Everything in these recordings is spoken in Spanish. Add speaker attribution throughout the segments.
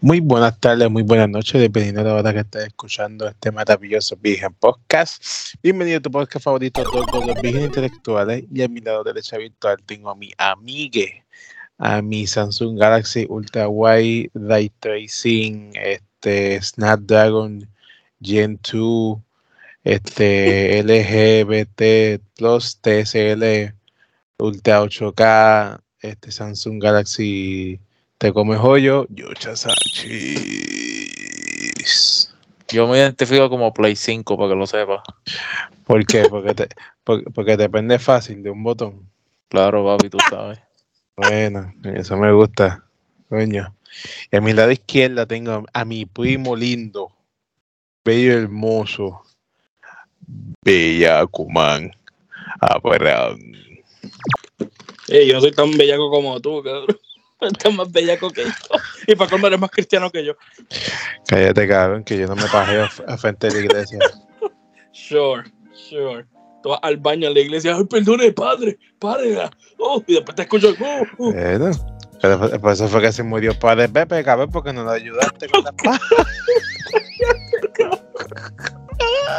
Speaker 1: Muy buenas tardes, muy buenas noches, dependiendo de la hora que estés escuchando este maravilloso Virgen Podcast. Bienvenido a tu podcast favorito, todos los Virgen Intelectuales. Y a mi lado derecha virtual tengo a mi amigue, a mi Samsung Galaxy Ultra Wide Ray Tracing, este Snapdragon Gen 2, este LGBT Plus TSL Ultra 8K, este Samsung Galaxy te come joyo, Yucha Sánchez.
Speaker 2: Yo me identifico como Play 5 para que lo sepa.
Speaker 1: ¿Por qué? Porque te, porque, porque depende fácil de un botón.
Speaker 2: Claro, papi, tú sabes.
Speaker 1: Bueno, eso me gusta, coño. Y a mi lado izquierda tengo a mi primo lindo, bello hermoso, Bellacumán, Abraham.
Speaker 3: Ey, yo no soy tan bellaco como tú, cabrón. Estás más bellaco que yo. Y para colmo eres más cristiano que yo.
Speaker 1: Cállate, cabrón, que yo no me pajeo a frente de la iglesia.
Speaker 3: Sure, sure. Tú vas al baño en la iglesia, ay, perdone, padre, padre. Oh, y después te escucho, oh, oh.
Speaker 1: Bueno, pero por- eso fue que se murió padre Pepe, cabrón, porque no lo ayudaste con la paja.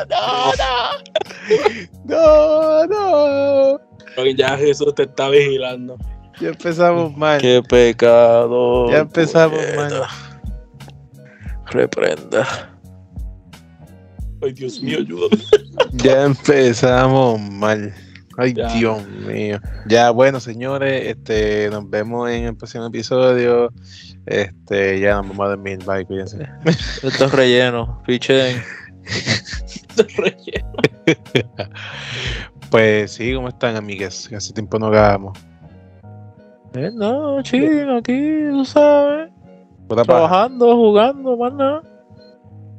Speaker 3: No,
Speaker 1: No, no.
Speaker 3: no. Ya Jesús te está vigilando.
Speaker 1: Ya empezamos mal.
Speaker 2: Qué pecado.
Speaker 1: Ya empezamos mal.
Speaker 2: Reprenda.
Speaker 3: Ay, Dios mío, ayúdame.
Speaker 1: Ya empezamos mal. Ay,
Speaker 3: Ya.
Speaker 1: Dios mío. Ya, bueno, señores, este, nos vemos en el próximo episodio. Este, ya nos vamos a dormir. Bye, cuídense.
Speaker 2: Esto es relleno. Pichen.
Speaker 3: Relleno.
Speaker 1: Pues sí, ¿cómo están, amigas? Hace tiempo no grabamos.
Speaker 2: Eh, no, chico, aquí, tú sabes.
Speaker 1: Paja.
Speaker 2: Trabajando, jugando, más nada.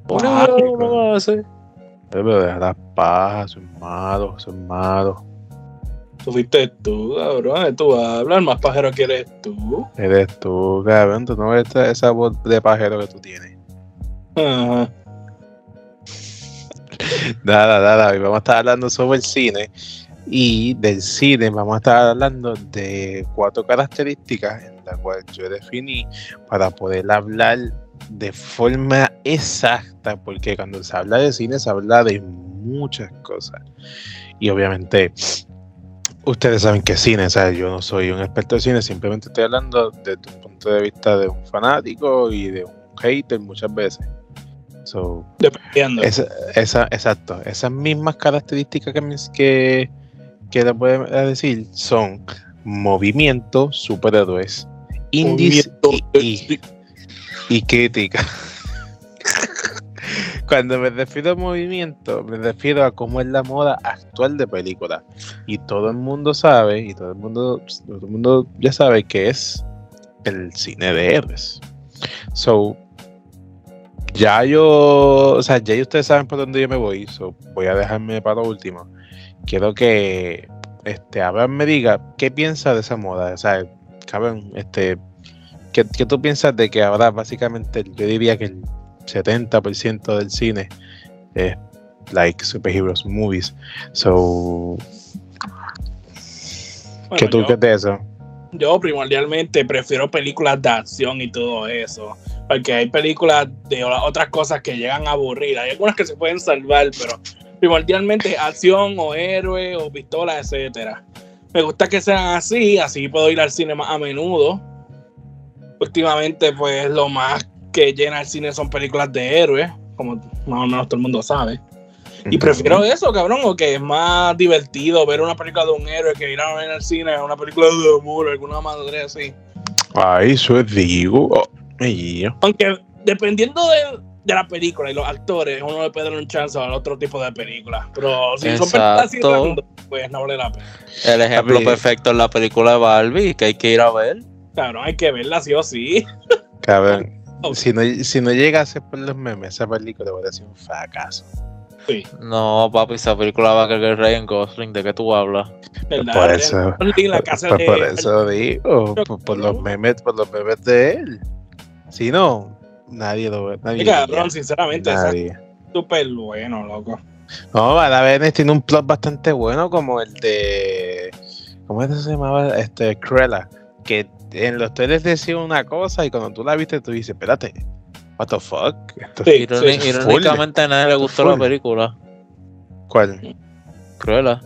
Speaker 2: Único uno hace.
Speaker 1: Eh, Pero deja las pajas, son malos, son malos.
Speaker 3: Tú fuiste tú, cabrón. Tú hablas, más pajero que eres tú.
Speaker 1: Eres tú, cabrón. Tú no ves esa, esa voz de pajero que tú tienes.
Speaker 3: Ajá.
Speaker 1: Nada, nada. Hoy vamos a estar hablando sobre el cine. Y del cine vamos a estar hablando de cuatro características en las cuales yo definí para poder hablar de forma exacta, porque cuando se habla de cine se habla de muchas cosas. Y obviamente ustedes saben que cine, o sea, yo no soy un experto de cine, simplemente estoy hablando desde un punto de vista de un fanático y de un hater muchas veces. So,
Speaker 3: Dependiendo.
Speaker 1: esa, esa- exacto. Esas mismas características que, que decir son movimiento, superhéroes, indies y, y- y crítica. Cuando me refiero a movimiento, me refiero a cómo es la moda actual de películas. Y todo el mundo sabe, y todo el mundo, todo el mundo ya sabe que es el cine de héroes. So, ya yo, o sea, ya ustedes saben por dónde yo me voy, so voy a dejarme para lo último. Quiero que este Abraham me diga qué piensa de esa moda, o sea, cabrón, este, ¿qué, qué tú piensas de que ahora básicamente yo diría que el 70% del cine es like superheroes movies? So,
Speaker 3: Bueno,
Speaker 1: ¿qué tú
Speaker 3: yo-
Speaker 1: crees de eso?
Speaker 3: Yo primordialmente prefiero películas de acción y todo eso. Porque hay películas de otras cosas que llegan a aburrir. Hay algunas que se pueden salvar, pero primordialmente acción o héroe o pistola, etcétera. Me gusta que sean así, así puedo ir al cine más a menudo. Últimamente, pues lo más que llena el cine son películas de héroes, como más o menos todo el mundo sabe. Y prefiero eso, cabrón, o que es más divertido ver una película de un héroe que ir a ver en el cine una película de amor, alguna madre así.
Speaker 1: Ay, eso es digo. Oh,
Speaker 3: Aunque dependiendo de, de la película y los actores, uno le puede dar un chance al otro tipo de películas. Pero si son películas así
Speaker 2: Exacto.
Speaker 3: pues no vale la pena.
Speaker 2: El ejemplo perfecto es la película de Barbie, que hay que ir a ver.
Speaker 3: Cabrón, hay que verla sí o sí.
Speaker 1: Cabrón.
Speaker 3: Oh.
Speaker 1: Si no, si no llegase por los memes, esa película va a ser un fracaso.
Speaker 3: Sí,
Speaker 2: No, papi, esa película va a caer Ryan Gosling. ¿De qué tú hablas?
Speaker 3: ¿verdad?
Speaker 1: Por eso.
Speaker 3: En la casa
Speaker 1: Por,
Speaker 3: de-
Speaker 1: por eso digo, por, por los memes, por los memes de él. Si no, nadie lo ve. Nadie
Speaker 3: Sí, cabrón, sinceramente, esa es
Speaker 1: Nadie.
Speaker 3: súper bueno, loco.
Speaker 1: No, Venice tiene un plot bastante bueno como el de. ¿Cómo es que se llamaba? Este, Cruella. Que en los trailers decían una cosa y cuando tú la viste tú dices, espérate, what the fuck? Esto-
Speaker 3: Sí,
Speaker 2: irónicamente a nadie le gustó la
Speaker 1: Full.
Speaker 2: película.
Speaker 1: ¿Cuál?
Speaker 2: Cruella.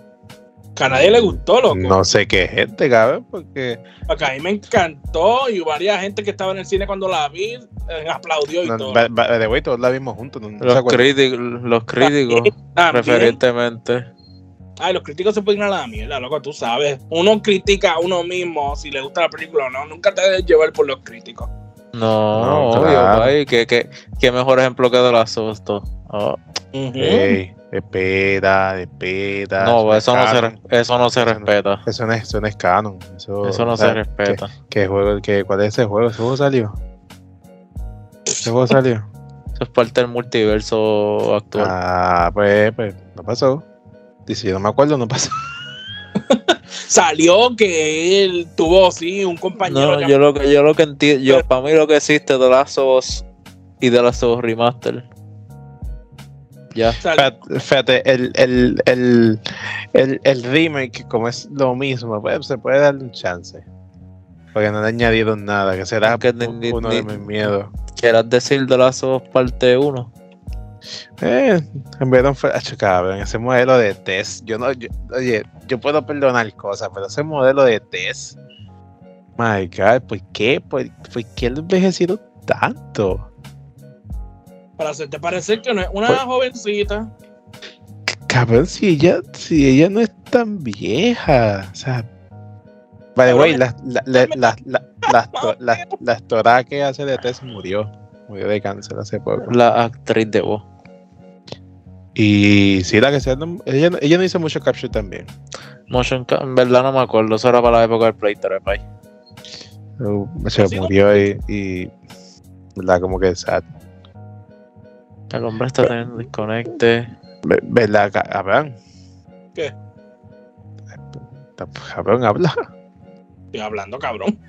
Speaker 3: Que a nadie le gustó, loco.
Speaker 1: No sé qué gente, cabrón, porque
Speaker 3: Porque a mí me encantó y varias gente que estaba en el cine cuando la vi eh, aplaudió y
Speaker 1: no,
Speaker 3: todo.
Speaker 1: the way, todos la vimos juntos. No,
Speaker 2: Los críticos, los críticos,
Speaker 3: También.
Speaker 2: preferentemente.
Speaker 3: Ay, los críticos se pueden ir a la mierda, loco, tú sabes. Uno critica a uno mismo si le gusta la película o no. Nunca te debes llevar por los críticos.
Speaker 2: No,
Speaker 1: No,
Speaker 2: obvio,
Speaker 1: claro.
Speaker 2: ay, qué, qué, qué mejor ejemplo que de la. Oh,
Speaker 1: Ey, espera, espera.
Speaker 2: no, eso no, se, eso no se
Speaker 1: Eso no-
Speaker 2: respeta.
Speaker 1: Eso no es, eso no es canon. Eso,
Speaker 2: Eso no
Speaker 1: o
Speaker 2: se respeta.
Speaker 1: ¿qué, qué juego, qué, ¿Cuál es ese juego? ¿Ese juego salió? ¿Ese juego salió?
Speaker 2: Eso es parte del multiverso actual.
Speaker 1: Ah, pues, pues, no pasó. Y si yo no me acuerdo, no pasó.
Speaker 3: Salió que él tuvo, sí, un compañero.
Speaker 2: no, yo lo que yo lo que entiendo, yo para mí lo que existe de Last of Us y de Last of Us Remaster. Ya.
Speaker 1: Fíjate, el, el, el, el, el remake, como es lo mismo, pues, se puede darle un chance. Porque no le añadieron nada, que será
Speaker 2: que
Speaker 1: uno
Speaker 2: ni-
Speaker 1: de mis miedos.
Speaker 2: ¿Quieras decir de Last of Us parte 1?
Speaker 1: Eh, en vez de un cabrón, ese modelo de test, yo no, yo- oye, yo puedo perdonar cosas, pero ese modelo de test, my god, ¿por qué? ¿Por, por qué lo envejecieron tanto?
Speaker 3: Para hacerte parecer que no es una
Speaker 1: Pues-
Speaker 3: jovencita.
Speaker 1: Cabrón, si ella, si ella no es tan vieja, o sea, by the way, la, la, la, la, la, la, to- la- la actora que hace de test murió, murió de cáncer hace poco.
Speaker 2: La actriz de voz.
Speaker 1: Y sí, la que sea, no- ella, no- ella no hizo mucho capture también.
Speaker 2: Motion en verdad no me acuerdo, eso era para la época del Play 3, pay.
Speaker 1: Uh, Se murió y, y ¿verdad? Como que sad.
Speaker 2: El hombre está teniendo desconecte.
Speaker 1: Ve- ¿Verdad, ca- cabrón?
Speaker 3: ¿Qué?
Speaker 1: Cabrón, habla.
Speaker 3: Estoy hablando, cabrón.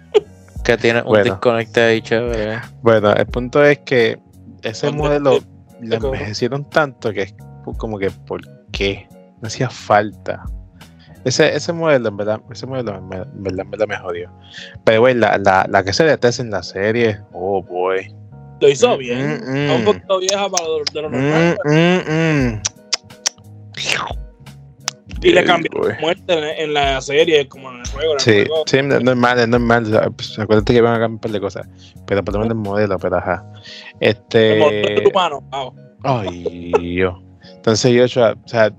Speaker 2: Que tiene un
Speaker 1: Bueno.
Speaker 2: desconecte ahí chévere.
Speaker 1: Bueno, el punto es que ese modelo lo envejecieron tanto que es como que, ¿por qué? No hacía falta. Ese, ese modelo, en verdad, ese modelo en verdad, en verdad, en verdad me jodió. Pero, güey, la, la, la que se detesta en la serie, oh, boy.
Speaker 3: Lo hizo
Speaker 1: Mm,
Speaker 3: bien.
Speaker 1: mm,
Speaker 3: Está un
Speaker 1: mm.
Speaker 3: poquito vieja para lo, de lo
Speaker 1: Mm,
Speaker 3: normal.
Speaker 1: mm, mm.
Speaker 3: Y le cambió la muerte en, en la serie, como en el juego. En el
Speaker 1: Sí,
Speaker 3: juego.
Speaker 1: sí, es normal, es normal. pues, acuérdate que van a cambiar un par de cosas. Pero por lo menos el modelo, pero ajá.
Speaker 3: El modelo
Speaker 1: Este.
Speaker 3: humano. wow.
Speaker 1: Ay, Dios. Entonces, yo, o sea,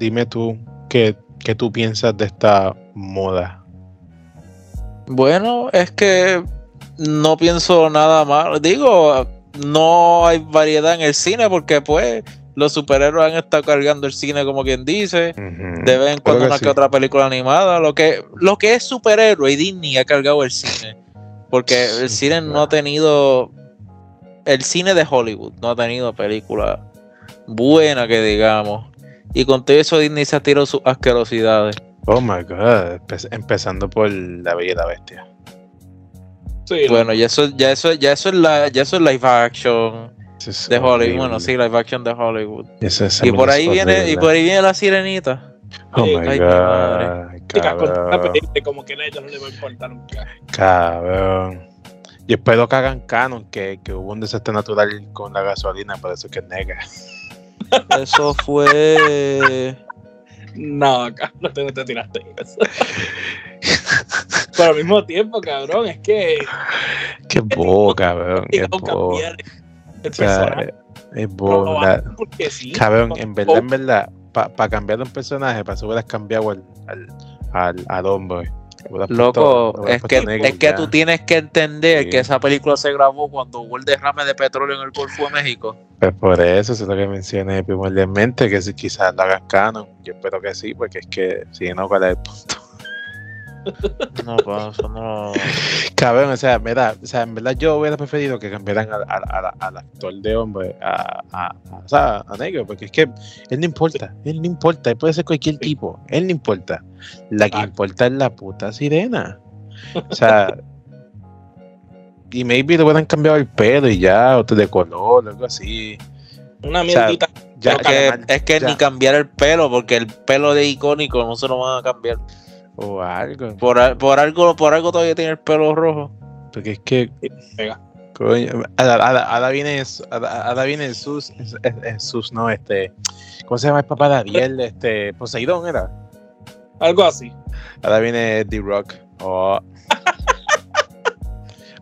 Speaker 1: dime tú qué, qué tú piensas de esta moda.
Speaker 2: Bueno, es que no pienso nada más. Digo, no hay variedad en el cine porque pues los superhéroes han estado cargando el cine como quien dice. De vez en cuando
Speaker 1: que
Speaker 2: una
Speaker 1: sí.
Speaker 2: que otra película animada. Lo que, lo que es superhéroe y Disney ha cargado el cine. Porque el cine no ha tenido. El cine de Hollywood no ha tenido película buena que digamos. Y con todo eso Disney se ha tirado sus asquerosidades.
Speaker 1: Oh my god. Empe- empezando por La Bella y la Bestia.
Speaker 3: Sí,
Speaker 2: Bueno, ya eso, ya eso, ya eso es la, ya eso es live action
Speaker 1: es
Speaker 2: de Hollywood.
Speaker 1: horrible.
Speaker 2: Bueno, sí, live action de Hollywood.
Speaker 1: Eso es-
Speaker 2: Y por ahí viene, y por ahí viene la sirenita.
Speaker 1: Oh
Speaker 3: Sí,
Speaker 1: my
Speaker 2: ay, mi madre.
Speaker 1: god.
Speaker 3: película, como que a ella no le va a importar nunca.
Speaker 1: Cabrón. Yo espero que hagan canon que, que hubo un desastre natural con la gasolina, por eso es que es negra.
Speaker 2: Eso fue.
Speaker 3: No, acá no te, no te tiraste eso. Pero al mismo tiempo, cabrón, es que
Speaker 1: Qué bobo, cabrón. Qué bobo.
Speaker 3: el
Speaker 1: O sea,
Speaker 3: personaje.
Speaker 1: es bobo.
Speaker 3: sí.
Speaker 1: Cabrón, en verdad, en verdad, para cambiar un personaje, para eso hubieras cambiado al, al, al, al hombre.
Speaker 2: Loco,
Speaker 1: puesto-
Speaker 2: es que,
Speaker 1: negro
Speaker 2: es que tú tienes que entender
Speaker 1: Sí.
Speaker 2: que esa película se grabó cuando hubo el derrame de petróleo en el Golfo de México.
Speaker 1: Pues por eso, eso es lo que mencioné primordialmente, que si quizás lo hagan canon. Yo espero que sí, porque es que si no, ¿cuál es el punto?
Speaker 2: No, pues eso no.
Speaker 1: Cabrón, o sea, mira, o sea, en verdad yo hubiera preferido que cambiaran al, al, al- al actor de hombre a, a, a- o sea, a negro, porque es que él no importa, él no importa, él puede ser cualquier tipo, él no importa. La que
Speaker 3: Ah.
Speaker 1: importa es la puta sirena. O sea, y maybe le hubieran cambiado el pelo y ya, otro de color, algo así.
Speaker 3: Una
Speaker 1: o sea,
Speaker 3: mierdita.
Speaker 1: Ya,
Speaker 2: es que,
Speaker 1: ya,
Speaker 2: es que
Speaker 1: ya.
Speaker 2: ni cambiar el pelo, porque el pelo de icónico no se lo van a cambiar.
Speaker 1: O algo.
Speaker 2: Por, por algo, por algo todavía tiene el pelo rojo.
Speaker 1: Porque es que.
Speaker 3: Pega.
Speaker 1: Coño, ahora viene, es Jesús, no, este, ¿cómo se llama el papá de Ariel? Este, Poseidón era.
Speaker 3: Algo así.
Speaker 1: Ahora viene The Rock. Oh.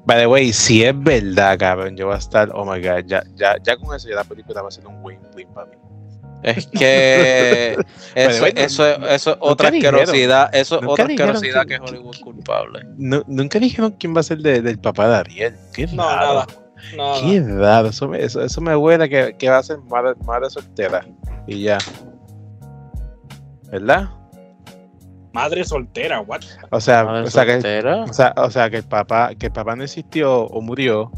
Speaker 1: By the way, si es verdad, cabrón, yo voy a estar, oh my god, ya, ya, ya con eso ya la película va a ser un win win para mí.
Speaker 2: Es que eso,
Speaker 1: bueno,
Speaker 2: eso, es- eso es otra asquerosidad, eso es otra asquerosidad
Speaker 1: que-
Speaker 2: que, Hollywood culpable.
Speaker 1: Nu- nunca dijeron quién va a ser de- del papá de Ariel. Qué
Speaker 3: No,
Speaker 1: raro.
Speaker 3: nada. Nada.
Speaker 1: Qué raro. Eso me, eso, eso me huele que, que va a ser madre, madre soltera. Y ya. ¿Verdad?
Speaker 3: Madre soltera, what?
Speaker 1: O sea,
Speaker 2: Madre
Speaker 1: o sea, que,
Speaker 2: soltera.
Speaker 1: o sea, o sea, que el papá, que el papá no existió o murió,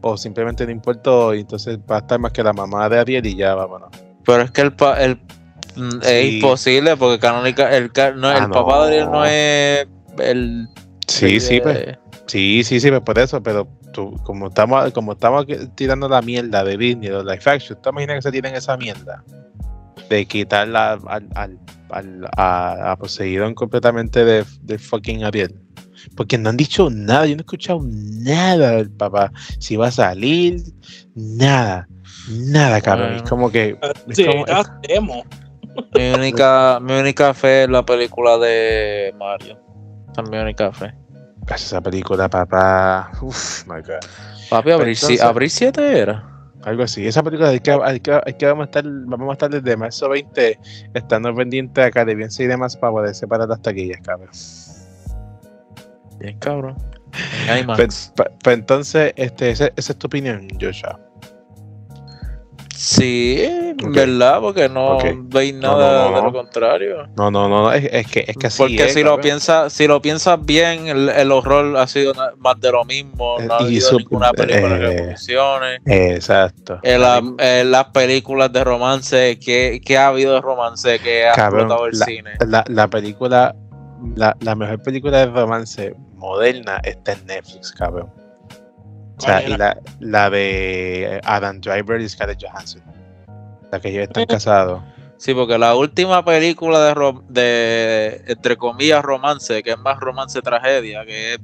Speaker 1: o simplemente no importó, y entonces va a estar más que la mamá de Ariel y ya vámonos.
Speaker 2: Pero es que el, pa- el mm, es imposible porque canónica, el, no,
Speaker 1: Ah,
Speaker 2: el papá de Ariel
Speaker 1: no.
Speaker 2: es el
Speaker 1: Sí,
Speaker 2: el
Speaker 1: sí, pues. Sí, sí, sí, pues por eso, pero tú, como estamos, como estamos tirando la mierda de Disney, de Life Action, ¿tú te imaginas que se tienen esa mierda? De quitarla al, al, al- a, a Poseidón completamente de, de fucking Ariel. Porque no han dicho nada, yo no he escuchado nada del papá. Si va a salir, nada, nada, cabrón.
Speaker 2: Bueno.
Speaker 1: Es como que. Es
Speaker 3: Sí,
Speaker 1: como-
Speaker 3: ya sabemos.
Speaker 2: mi única mi única fe es la película de Mario. Esa es mi única fe.
Speaker 1: esa película, papá. Uf, my God.
Speaker 2: Papi, abril, si-
Speaker 1: entonces-
Speaker 2: abril 7 era.
Speaker 1: Algo así. Esa película hay que, hay que, hay que vamos, a estar, vamos a estar desde marzo 20 estando pendientes a Caribbean y demás para poder separar las taquillas, cabrón.
Speaker 2: Bien cabrón. En IMAX.
Speaker 1: Pues, entonces, este, ese- esa es tu opinión, Joshua.
Speaker 2: Sí. ¿verdad? Porque no
Speaker 1: Ok.
Speaker 2: veis nada
Speaker 1: no, no,
Speaker 2: de
Speaker 1: no.
Speaker 2: lo contrario.
Speaker 1: No, no, no, no, es, es que es que así
Speaker 2: Porque
Speaker 1: es,
Speaker 2: si lo piensas, si lo piensas bien, el, el horror ha sido más de lo mismo, no ha
Speaker 1: Eh,
Speaker 2: habido
Speaker 1: su-
Speaker 2: ninguna película que
Speaker 1: eh,
Speaker 2: funcione.
Speaker 1: Exacto.
Speaker 2: Eh, la- eh, las películas de romance, que, que ha habido de romance que ha
Speaker 1: Cabrón,
Speaker 2: explotado el cine.
Speaker 1: La, la película, la, la mejor película de romance moderna está en Netflix, cabrón. O sea, la, la de Adam Driver y Scarlett Johansson. La que ellos están casados.
Speaker 2: Sí, porque la última película de, rom- de entre comillas, romance, que es más romance tragedia, que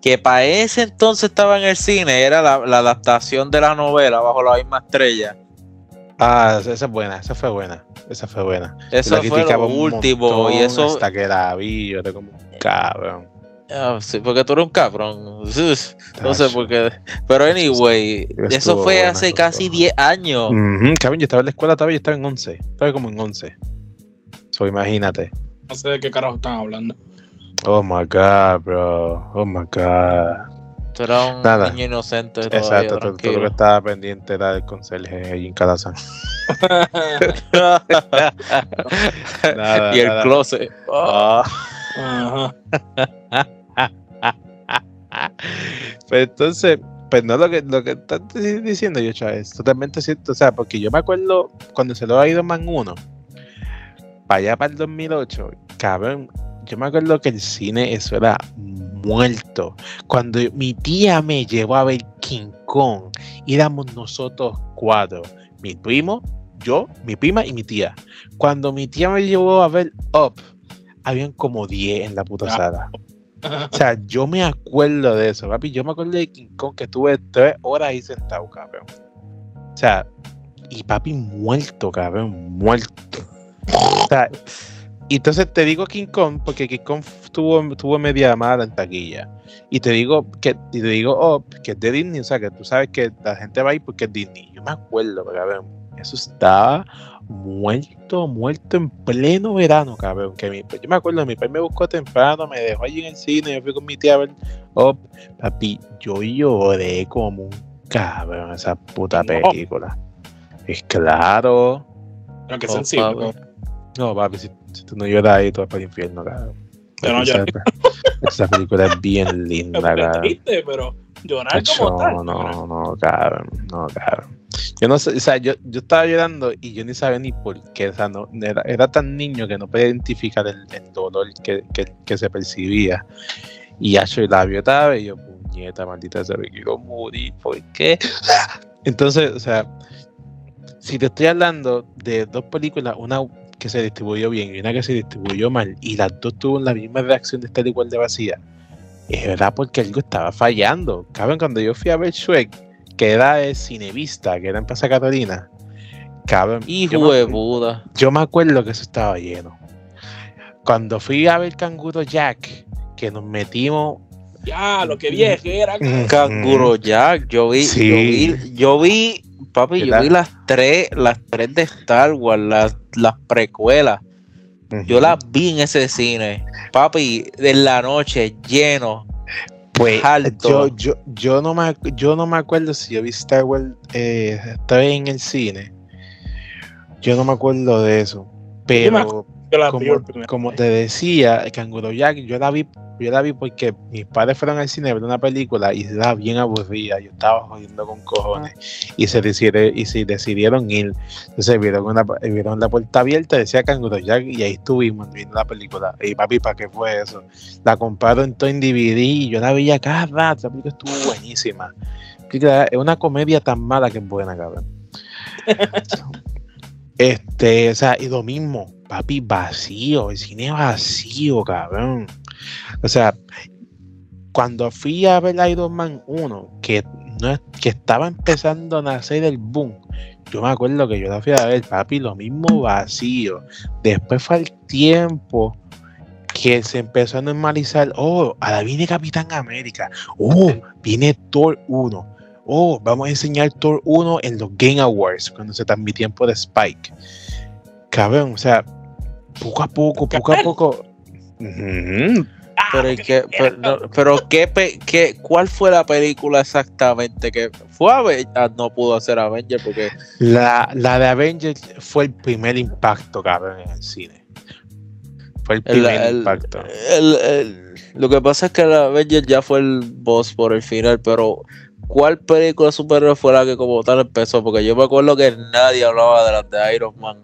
Speaker 2: que para ese entonces estaba en el cine, era la, la adaptación de la novela bajo la misma estrella.
Speaker 1: Ah, esa es buena, esa fue buena. Esa fue buena.
Speaker 2: Eso fue lo
Speaker 1: un
Speaker 2: último. Y eso.
Speaker 1: Hasta que la vi, yo era como cabrón.
Speaker 2: Ah, sí, porque tú eres un cabrón. No sé por qué. Pero anyway,
Speaker 1: Estuvo
Speaker 2: eso fue
Speaker 1: buena,
Speaker 2: hace casi
Speaker 1: buena.
Speaker 2: 10 años.
Speaker 1: Ujú, cabrón, yo estaba en la escuela todavía, yo estaba en 11. Estaba como en 11. So, imagínate.
Speaker 3: No sé de qué carajo están hablando.
Speaker 1: Oh my god, bro. Oh my god.
Speaker 2: Tú eras un
Speaker 1: Nada.
Speaker 2: niño inocente todavía,
Speaker 1: Exacto, todo, todo lo que estaba pendiente era el conserje allí en Calazán. Nada,
Speaker 2: y el
Speaker 1: nada.
Speaker 2: closet.
Speaker 1: Ah.
Speaker 3: Ajá.
Speaker 1: Pues entonces, pues no lo que, lo que estás di- diciendo, yo, es totalmente cierto. O sea, porque yo me acuerdo cuando se lo ha ido Man 1, para allá para el 2008, cabrón, yo me acuerdo que el cine, eso era muerto. Cuando mi tía me llevó a ver King Kong, éramos nosotros cuatro, mi primo, yo, mi prima y mi tía. Cuando mi tía me llevó a ver Up, habían como 10 en la puta
Speaker 3: Ah.
Speaker 1: sala. O sea, yo me acuerdo de eso, papi. Yo me acuerdo de King Kong que estuve tres horas ahí sentado, cabrón. O sea, y papi muerto, cabrón, muerto. O sea, y entonces te digo King Kong porque King Kong tuvo, tuvo media mala en taquilla. Y te digo que y te digo oh, que es de Disney, o sea, que tú sabes que la gente va ahí porque es Disney. Yo me acuerdo, cabrón. Eso estaba muerto, muerto en pleno verano, cabrón. Que mi, yo me acuerdo, mi padre me buscó temprano, me dejó allí en el cine, yo fui con mi tía a ver Up. Papi, yo lloré como un cabrón esa puta
Speaker 3: No.
Speaker 1: película. Es claro.
Speaker 3: Qué
Speaker 2: Oh,
Speaker 3: sensible.
Speaker 2: papi.
Speaker 1: No, papi, si, si tú no lloras ahí, tú vas para el infierno, cabrón.
Speaker 3: Yo no
Speaker 1: Esa-
Speaker 3: lloré.
Speaker 1: Esa película es bien linda, cabrón.
Speaker 3: triste, pero llorar como
Speaker 1: Tacho,
Speaker 3: tal.
Speaker 1: no, no, cabrón, no, cabrón. Yo no sé, o sea, yo, yo estaba llorando y yo ni sabía ni por qué, o sea, no, era, era tan niño que no podía identificar el, el dolor que, que, que se percibía. Y hecho el labio estaba y yo, puñeta, maldita, se me quiero morir, ¿por qué? Entonces, o sea, si te estoy hablando de dos películas, una que se distribuyó bien y una que se distribuyó mal, y las dos tuvieron la misma reacción de estar igual de vacía, es verdad porque algo estaba fallando. Cabrón, cuando yo fui a ver Shrek, que era de Cinevista, que era en Plaza Catalina, cabrón.
Speaker 2: Hijo de Buda.
Speaker 1: Yo me acuerdo que eso estaba lleno. Cuando fui a ver Canguro Jack, que nos metimos.
Speaker 3: Ya, lo que vieje era.
Speaker 2: Canguro Jack, yo vi,
Speaker 1: Sí.
Speaker 2: yo vi, yo vi, papi, yo vi las tres, las tres de Star Wars, las, las precuelas. Yo las vi en ese cine, papi, en la noche, lleno.
Speaker 1: Pues
Speaker 2: alto.
Speaker 1: yo, yo, yo, no me, yo no me acuerdo si yo vi Star Wars eh, esta vez en el cine. Yo no me acuerdo de eso.
Speaker 3: Yo me
Speaker 1: Pero
Speaker 3: Yo la vi
Speaker 1: como,
Speaker 3: por
Speaker 1: te decía, Canguro Jack, yo la vi, yo la vi porque mis padres fueron al cine a ver una película y era bien aburrida. Yo estaba jodiendo con cojones. Y se decidieron, y se decidieron ir. Entonces vieron una, vieron la puerta abierta, decía Canguro Jack, y ahí estuvimos viendo la película. Y papi, ¿para qué fue eso? La compraron todo en DVD y yo la veía cada rato. La película estuvo buenísima. Es una comedia tan mala que es buena, cabrón. Este, o sea, y lo mismo, papi, vacío, el cine vacío, cabrón. O sea, cuando fui a ver Iron Man 1, que, no, que estaba empezando a nacer el boom, yo me acuerdo que yo la fui a ver, papi, lo mismo vacío. Después fue el tiempo que se empezó a normalizar, oh, ahora viene Capitán América, oh, viene Thor 1, oh, vamos a enseñar Thor 1 en los Game Awards, cuando se transmitían por Spike. Cabrón, o sea, poco a poco, poco a poco.
Speaker 3: Ah,
Speaker 2: Pero, ¿y
Speaker 3: que
Speaker 2: qué, pero, no, pero ¿qué, pe- qué- ¿cuál fue la película exactamente que fue Aven- ah, no pudo hacer Avenger porque
Speaker 1: La, la de Avengers fue el primer impacto, cabrón, en el cine. Fue el primer
Speaker 2: el-
Speaker 1: impacto.
Speaker 2: el- el- lo que pasa es que la Avenger ya fue el boss por el final, pero ¿cuál película superhéroe fue la que como tal empezó? Porque yo me acuerdo que nadie hablaba de las de Iron Man,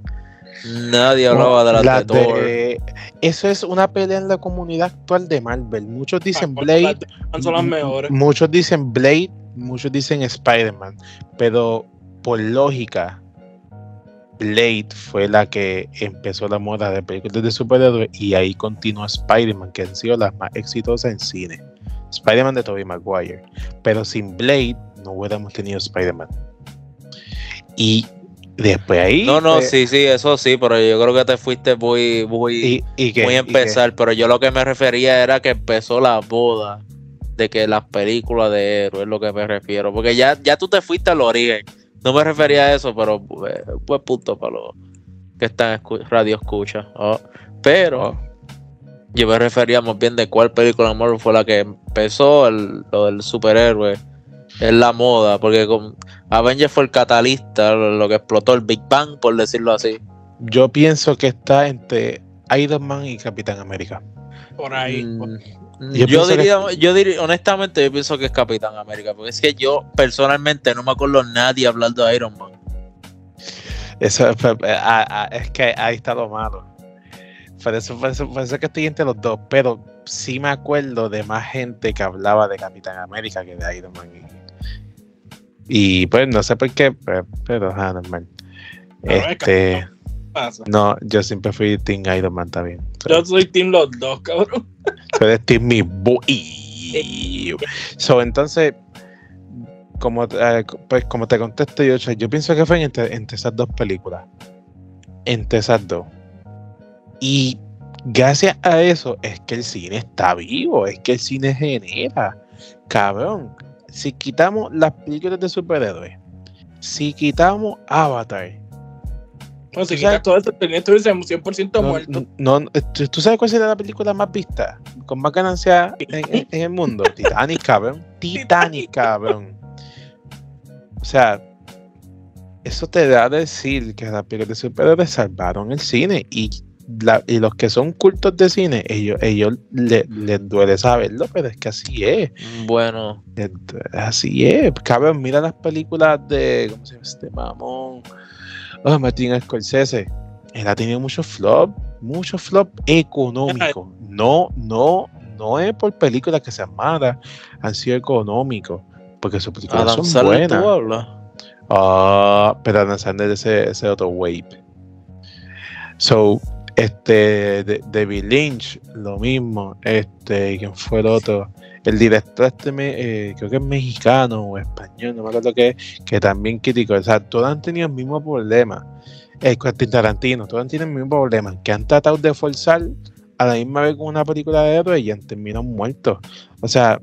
Speaker 2: nadie hablaba de las
Speaker 1: La
Speaker 2: de Thor.
Speaker 1: de- eso es una pelea en la comunidad actual de Marvel. Muchos dicen Blade,
Speaker 3: de- Son las mejores.
Speaker 1: muchos dicen Blade, muchos dicen Spider-Man, pero por lógica, Blade fue la que empezó la moda de películas de superhéroes y ahí continuó Spider-Man, que han sido las más exitosas en cine. Spider-Man de Tobey Maguire. Pero sin Blade no hubiéramos tenido Spider-Man. Y después ahí.
Speaker 2: No, no,
Speaker 1: fue-
Speaker 2: sí, sí, eso sí, pero yo creo que te fuiste muy, muy,
Speaker 1: Y, y que,
Speaker 2: muy a
Speaker 1: y que-
Speaker 2: empezar, pero yo lo que me refería era que empezó la boda de que las películas de héroes es lo que me refiero, porque ya, ya tú te fuiste al origen, no me refería a eso, pero eh, pues punto para los que están escu- radio escucha, oh. pero
Speaker 1: Oh.
Speaker 2: yo me refería más bien de cuál película de Marvel fue la que empezó el- lo del superhéroe, es la moda, porque con Avengers fue el catalista, lo, que explotó el Big Bang, por decirlo así.
Speaker 1: yo pienso que está entre Iron Man y Capitán América.
Speaker 3: Por ahí.
Speaker 2: Mm,
Speaker 1: Yo
Speaker 2: Yo,
Speaker 1: que-
Speaker 2: diría, yo diría, honestamente, yo pienso que es Capitán América, porque es que yo personalmente no me acuerdo nadie hablando de Iron Man.
Speaker 1: Eso, pues, eh, ah, ah, es que ahí está lo malo. Por eso, por, eso, por eso que estoy entre los dos, pero sí me acuerdo de más gente que hablaba de Capitán América que de Iron Man. Y, pues no sé por qué, pero, normal.
Speaker 3: Pero
Speaker 1: Este, no, yo siempre fui Team Iron Man también.
Speaker 3: Yo soy team los dos, cabrón.
Speaker 1: Tú eres Team Mi Boy. So, entonces, como, eh, pues, como te contesto yo, yo pienso que fue entre, entre esas dos películas. Entre esas dos. Y gracias a eso es que el cine está vivo, es que el cine genera. Cabrón, si quitamos las películas de superhéroes, si quitamos Avatar,
Speaker 3: No, si
Speaker 1: ¿Tú
Speaker 3: quitas
Speaker 1: sabes?
Speaker 3: todo esto, tenía estuviésemos 100%
Speaker 1: no,
Speaker 3: muerto.
Speaker 1: no, ¿tú, tú sabes cuál sería la película más vista? Con más ganancia en, en- en el mundo. Titanic, cabrón. Titanic, cabrón. O sea, eso te da a decir que las películas de superhéroes salvaron el cine. Y, la- y los que son cultos de cine, ellos, ellos le- les duele saberlo, pero es que así es.
Speaker 2: Bueno,
Speaker 1: Así es, cabrón, mira las películas de, ¿cómo se llama este mamón? Oh, Martin Scorsese. Él ha tenido muchos flop, muchos flop económicos. No, no, no es por películas que sean malas, han sido económicos, porque sus películas
Speaker 2: Adam
Speaker 1: son
Speaker 2: Sandler tú
Speaker 1: buenas.
Speaker 2: hablas.
Speaker 1: Ah, pero Adam Sandler ese, ese otro wave. So, este, David Lynch, lo mismo. Este, ¿quién fue el otro? El director, este, me- eh, creo que es mexicano o español, no me acuerdo qué, que también criticó. O sea, todos han tenido el mismo problema. El Quentin Tarantino, todos han tenido el mismo problema, que han tratado de forzar a la misma vez con una película de héroes y han terminado muertos. O sea,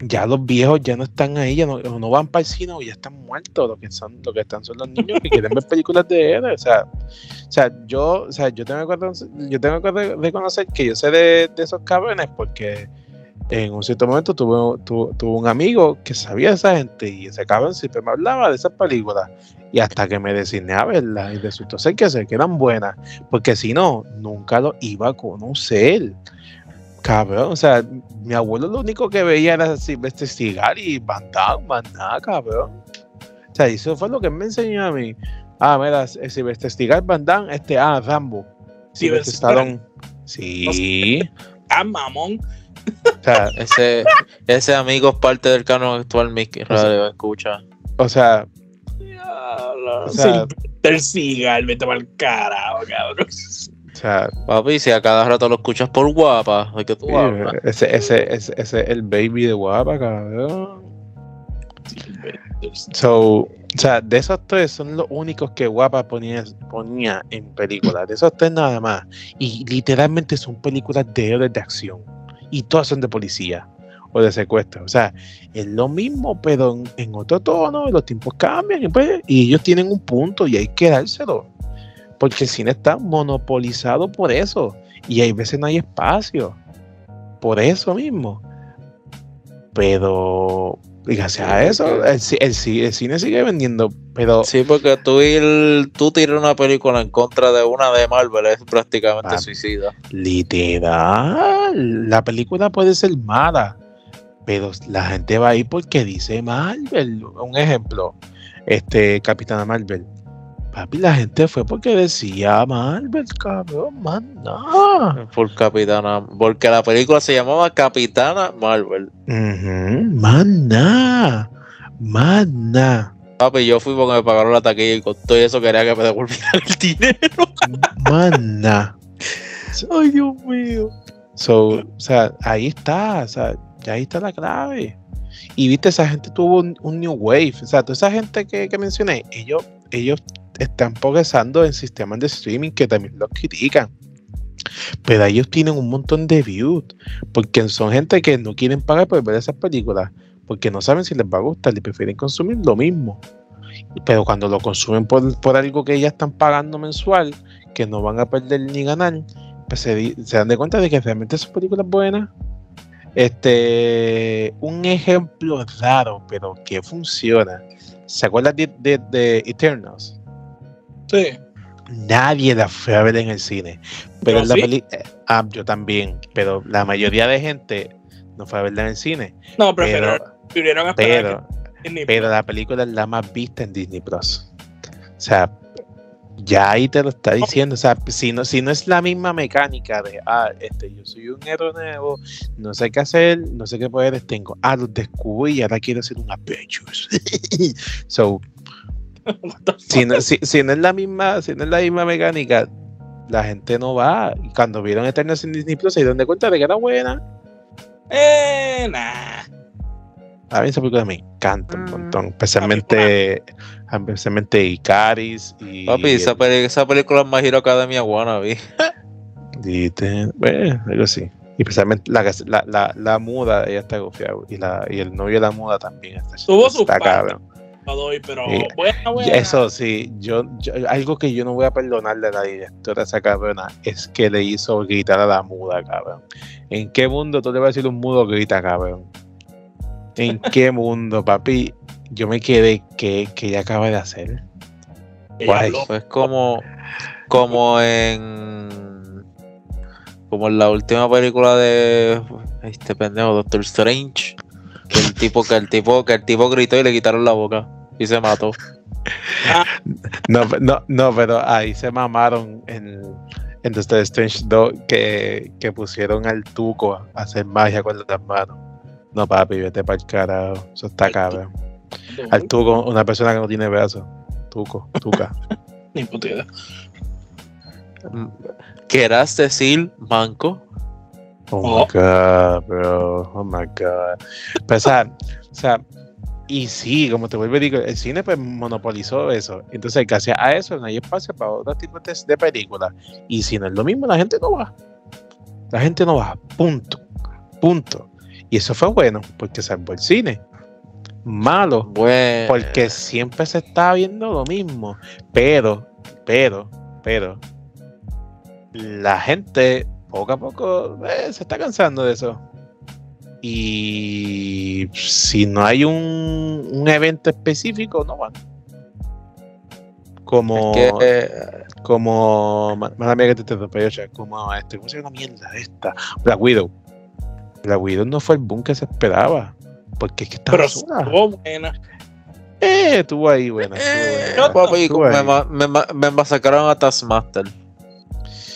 Speaker 1: ya los viejos ya no están ahí, ya no, no van para el cine o ya están muertos. Lo que son, lo que están son los niños que quieren ver películas de héroes. O sea, o sea, yo, o sea, yo tengo que reconocer, yo tengo que re- reconocer que yo sé de, de esos cabrones porque en un cierto momento tuve, tu- tuve un amigo que sabía de esa gente y ese cabrón siempre me hablaba de esas películas y hasta que me designé a verlas y resultó ser que, que eran buenas porque si no, nunca lo iba a conocer. Cabrón, o sea, mi abuelo lo único que veía era Silvestre Stigal y más nada, cabrón. O sea, eso fue lo que me enseñó a mí. Ah, mira, eh, Silvestre Stigal, Van Damme, este, ah, Rambo. Silvestre
Speaker 3: ves,
Speaker 1: Stallone. Sí.
Speaker 3: Ah, mamón.
Speaker 1: O sea,
Speaker 2: Ese, ese amigo es parte del canon actual, Mickey Radio, escucha.
Speaker 1: o sea. O sea-
Speaker 3: Del cigar, vete para el carajo, cabrón.
Speaker 1: O sea,
Speaker 2: Papi, si a cada rato lo escuchas por guapa, ¿de qué tú hablas?
Speaker 1: ese, ese, ese, ese es el baby de guapa, cabrón. So, o sea, de esos tres son los únicos que Guapa ponía, ponía en películas. De esos tres nada más. Y literalmente son películas de héroes de acción. Y todas son de policía o de secuestro. O sea, es lo mismo, pero en, en otro tono. Los tiempos cambian y, pues, y ellos tienen un punto y hay que dárselo. Porque el cine está monopolizado por eso. Y hay veces no hay espacio. Por eso mismo. Pero gracias a eso, el, ci- el ci- el cine sigue vendiendo. Pero
Speaker 2: Sí, porque tú, ir, tú tirar una película en contra de una de Marvel es prácticamente
Speaker 1: Papi.
Speaker 2: suicida.
Speaker 1: literal, la película puede ser mala, pero la gente va a ir porque dice Marvel. Un ejemplo, este Capitana Marvel. Papi, la gente fue porque decía Marvel, cabrón, no.
Speaker 2: Por Capitana. Porque la película se llamaba Capitana Marvel.
Speaker 1: Man, nah, man, nah,
Speaker 2: Papi, yo fui porque me pagaron la taquilla y con todo eso quería que me devolvieran el dinero.
Speaker 1: nah.
Speaker 2: Ay, Dios mío.
Speaker 1: So, o sea, ahí está, o sea, ya ahí está la clave. Y viste, esa gente tuvo un, un new wave. O sea, toda esa gente que, que mencioné, ellos, ellos están progresando en sistemas de streaming que también los critican. Pero ellos tienen un montón de views. Porque son gente que no quieren pagar por ver esas películas. Porque no saben si les va a gustar y prefieren consumir lo mismo. Pero cuando lo consumen por, por algo que ya están pagando mensual, que no van a perder ni ganar, pues se, dan de cuenta de que realmente son películas buenas. Este, un ejemplo raro, pero que funciona. ¿Se acuerdan de, de, de Eternals?
Speaker 3: Sí.
Speaker 1: Nadie la fue a ver en el cine. Pero
Speaker 3: Yo
Speaker 1: la
Speaker 3: sí.
Speaker 1: peli- eh, ah, yo también, pero la mayoría de gente no fue a verla en el cine.
Speaker 3: No,
Speaker 1: Pero, pero,
Speaker 3: Disney
Speaker 1: pero la película es la más vista en Disney Plus. O sea, ya ahí te lo está diciendo. O sea, si no, si no es la misma mecánica de, ah, este, yo soy un héroe nuevo, no sé qué hacer, no sé qué poderes tengo. Ah, los descubrí y ahora quiero hacer un Avengers. so, si no, si, si no es la misma, si no es la misma mecánica, la gente no va. Y cuando vieron Eternals en Disney Plus se dieron de cuenta de que era buena.
Speaker 3: Eh, nah.
Speaker 1: A mí esa película me encanta un
Speaker 2: Mm.
Speaker 1: montón, especialmente, especialmente Icaris y,
Speaker 2: Papi, esa, peli- esa película es My Hero Academia Wannabe.
Speaker 1: y te- bueno, algo así. Y especialmente la, la, la, la muda, ella está gufiada. Y, la, y el novio de la muda también está,
Speaker 3: Tuvo sus
Speaker 1: está
Speaker 3: partes.
Speaker 1: cabrón.
Speaker 3: Lo doy, pero
Speaker 1: Sí.
Speaker 3: buena, buena.
Speaker 1: Eso sí, yo, yo- algo que yo no voy a perdonarle a la directora de esa cabrona es que le hizo gritar a la muda, cabrón. ¿En qué mundo tú le vas a decir un mudo grita, cabrón? ¿En qué mundo, papi? Yo me quedé, ¿qué, qué ella acaba de hacer? Guay.
Speaker 3: habló.
Speaker 2: Pues como, como en como en la última película de este pendejo Doctor Strange que el tipo que el tipo que el tipo gritó y le quitaron la boca y se mató
Speaker 1: No, no, no, pero ahí se mamaron en, en Doctor Strange 2 que, que pusieron al tuco a hacer magia con las manos. No, papi, vete para el carajo. Eso está cabrón. Al tuco, una persona que no tiene brazos. Tuco, tuca.
Speaker 3: Ni puta idea.
Speaker 2: ¿Querás decir manco?
Speaker 1: Oh,
Speaker 3: Oh.
Speaker 1: my god, bro. Oh my god. Pero, o sea, o sea, y sí, como te vuelvo a decir, el cine pues monopolizó eso. Entonces, gracias a eso, no hay espacio para otros tipos de, de películas. Y si no es lo mismo, la gente no va. La gente no va. Punto. Punto. Y eso fue bueno, porque salvó el cine. Malo,
Speaker 2: Bueno.
Speaker 1: porque siempre se estaba viendo lo mismo. Pero, pero, pero, la gente poco a poco eh, se está cansando de eso. Y si no hay un, un evento específico, no van. Como,
Speaker 2: Es que, eh,
Speaker 1: como, ma- mala mía que te interrumpí, Yocha, como este, ¿cómo se llama la mierda esta? Black Widow. Black Widow no fue el boom que se esperaba. Porque es que estaba
Speaker 3: Pero
Speaker 1: sola.
Speaker 3: estuvo buena.
Speaker 1: Eh, estuvo ahí, buena. estuvo
Speaker 2: eh,
Speaker 1: buena. Estuvo
Speaker 2: me,
Speaker 1: ahí.
Speaker 2: me, ma- me masacraron a Taskmaster.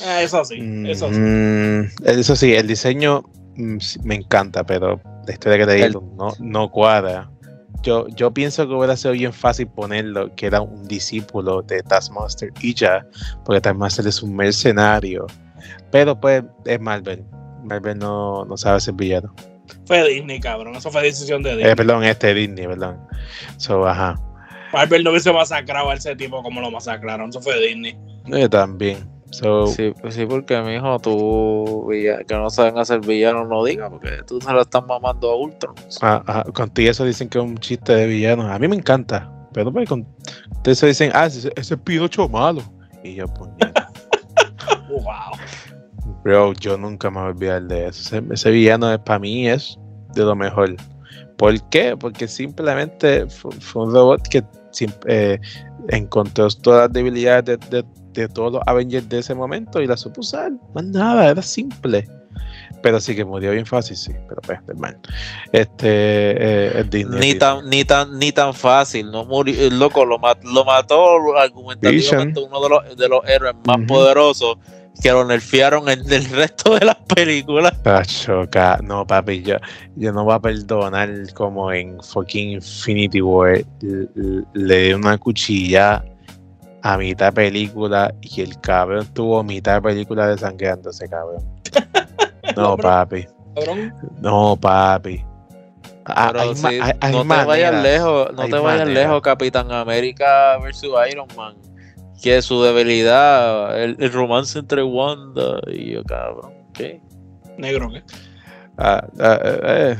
Speaker 3: Ah, eso sí, eso sí.
Speaker 1: Mm, eso sí, el diseño mm, me encanta, pero la historia que te digo no, no cuadra. Yo, yo pienso que hubiera sido bien fácil ponerlo, que era un discípulo de Taskmaster y ya, porque Taskmaster es un mercenario. Pero pues es Marvel. Marvel no, no sabe ser villano.
Speaker 3: Fue Disney, cabrón. Eso fue decisión de Disney.
Speaker 1: Eh, perdón, este Disney, perdón. So, ajá.
Speaker 3: Marvel no hubiese masacrado a ese tipo como lo masacraron. Eso fue Disney.
Speaker 1: Yo también. So,
Speaker 2: Sí, pues sí, porque mi hijo, tú villa- que no saben hacer villanos, no diga, porque tú se lo estás mamando a Ultron.
Speaker 1: Ah, ajá, contigo eso dicen que es un chiste de villano. A mí me encanta. Pero pues con ustedes dicen, ah, ese, ese es Pinocho malo. Y yo, puñeta.
Speaker 3: Wow.
Speaker 1: Bro, yo nunca me voy a olvidar de eso. Ese, ese villano es, para mí es de lo mejor. ¿Por qué? Porque simplemente fue, fue un robot que eh, encontró todas las debilidades de, de- de todos los Avengers de ese momento y las supo usar. Más nada, era simple. Pero sí que murió bien fácil, sí. Pero pues, hermano. Este, eh, Disney.
Speaker 2: Ni tan, ni tan, ni tan fácil, no murió, el loco lo, mat- lo mató argumentativamente uno de los, de los héroes más poderosos que lo nerfearon en el resto de las películas.
Speaker 1: Tacho, ca- no, papi, yo, yo no voy a perdonar como en fucking Infinity War l- l- le di una cuchilla a mitad de película y el cabrón tuvo mitad de película desangrándose, cabrón. No, papi,
Speaker 3: Cabrón.
Speaker 1: no, papi. Ah,
Speaker 2: Pero
Speaker 1: hay
Speaker 2: sí,
Speaker 1: ma- hay- hay
Speaker 2: no te vayas lejos, no
Speaker 1: hay
Speaker 2: te vayas
Speaker 1: maneras.
Speaker 2: lejos, Capitán América versus Iron Man. Que su debilidad, el, el romance entre Wanda y yo, cabrón. ¿Qué?
Speaker 3: Negro, ¿qué?
Speaker 1: Ah, ah, eh, eh.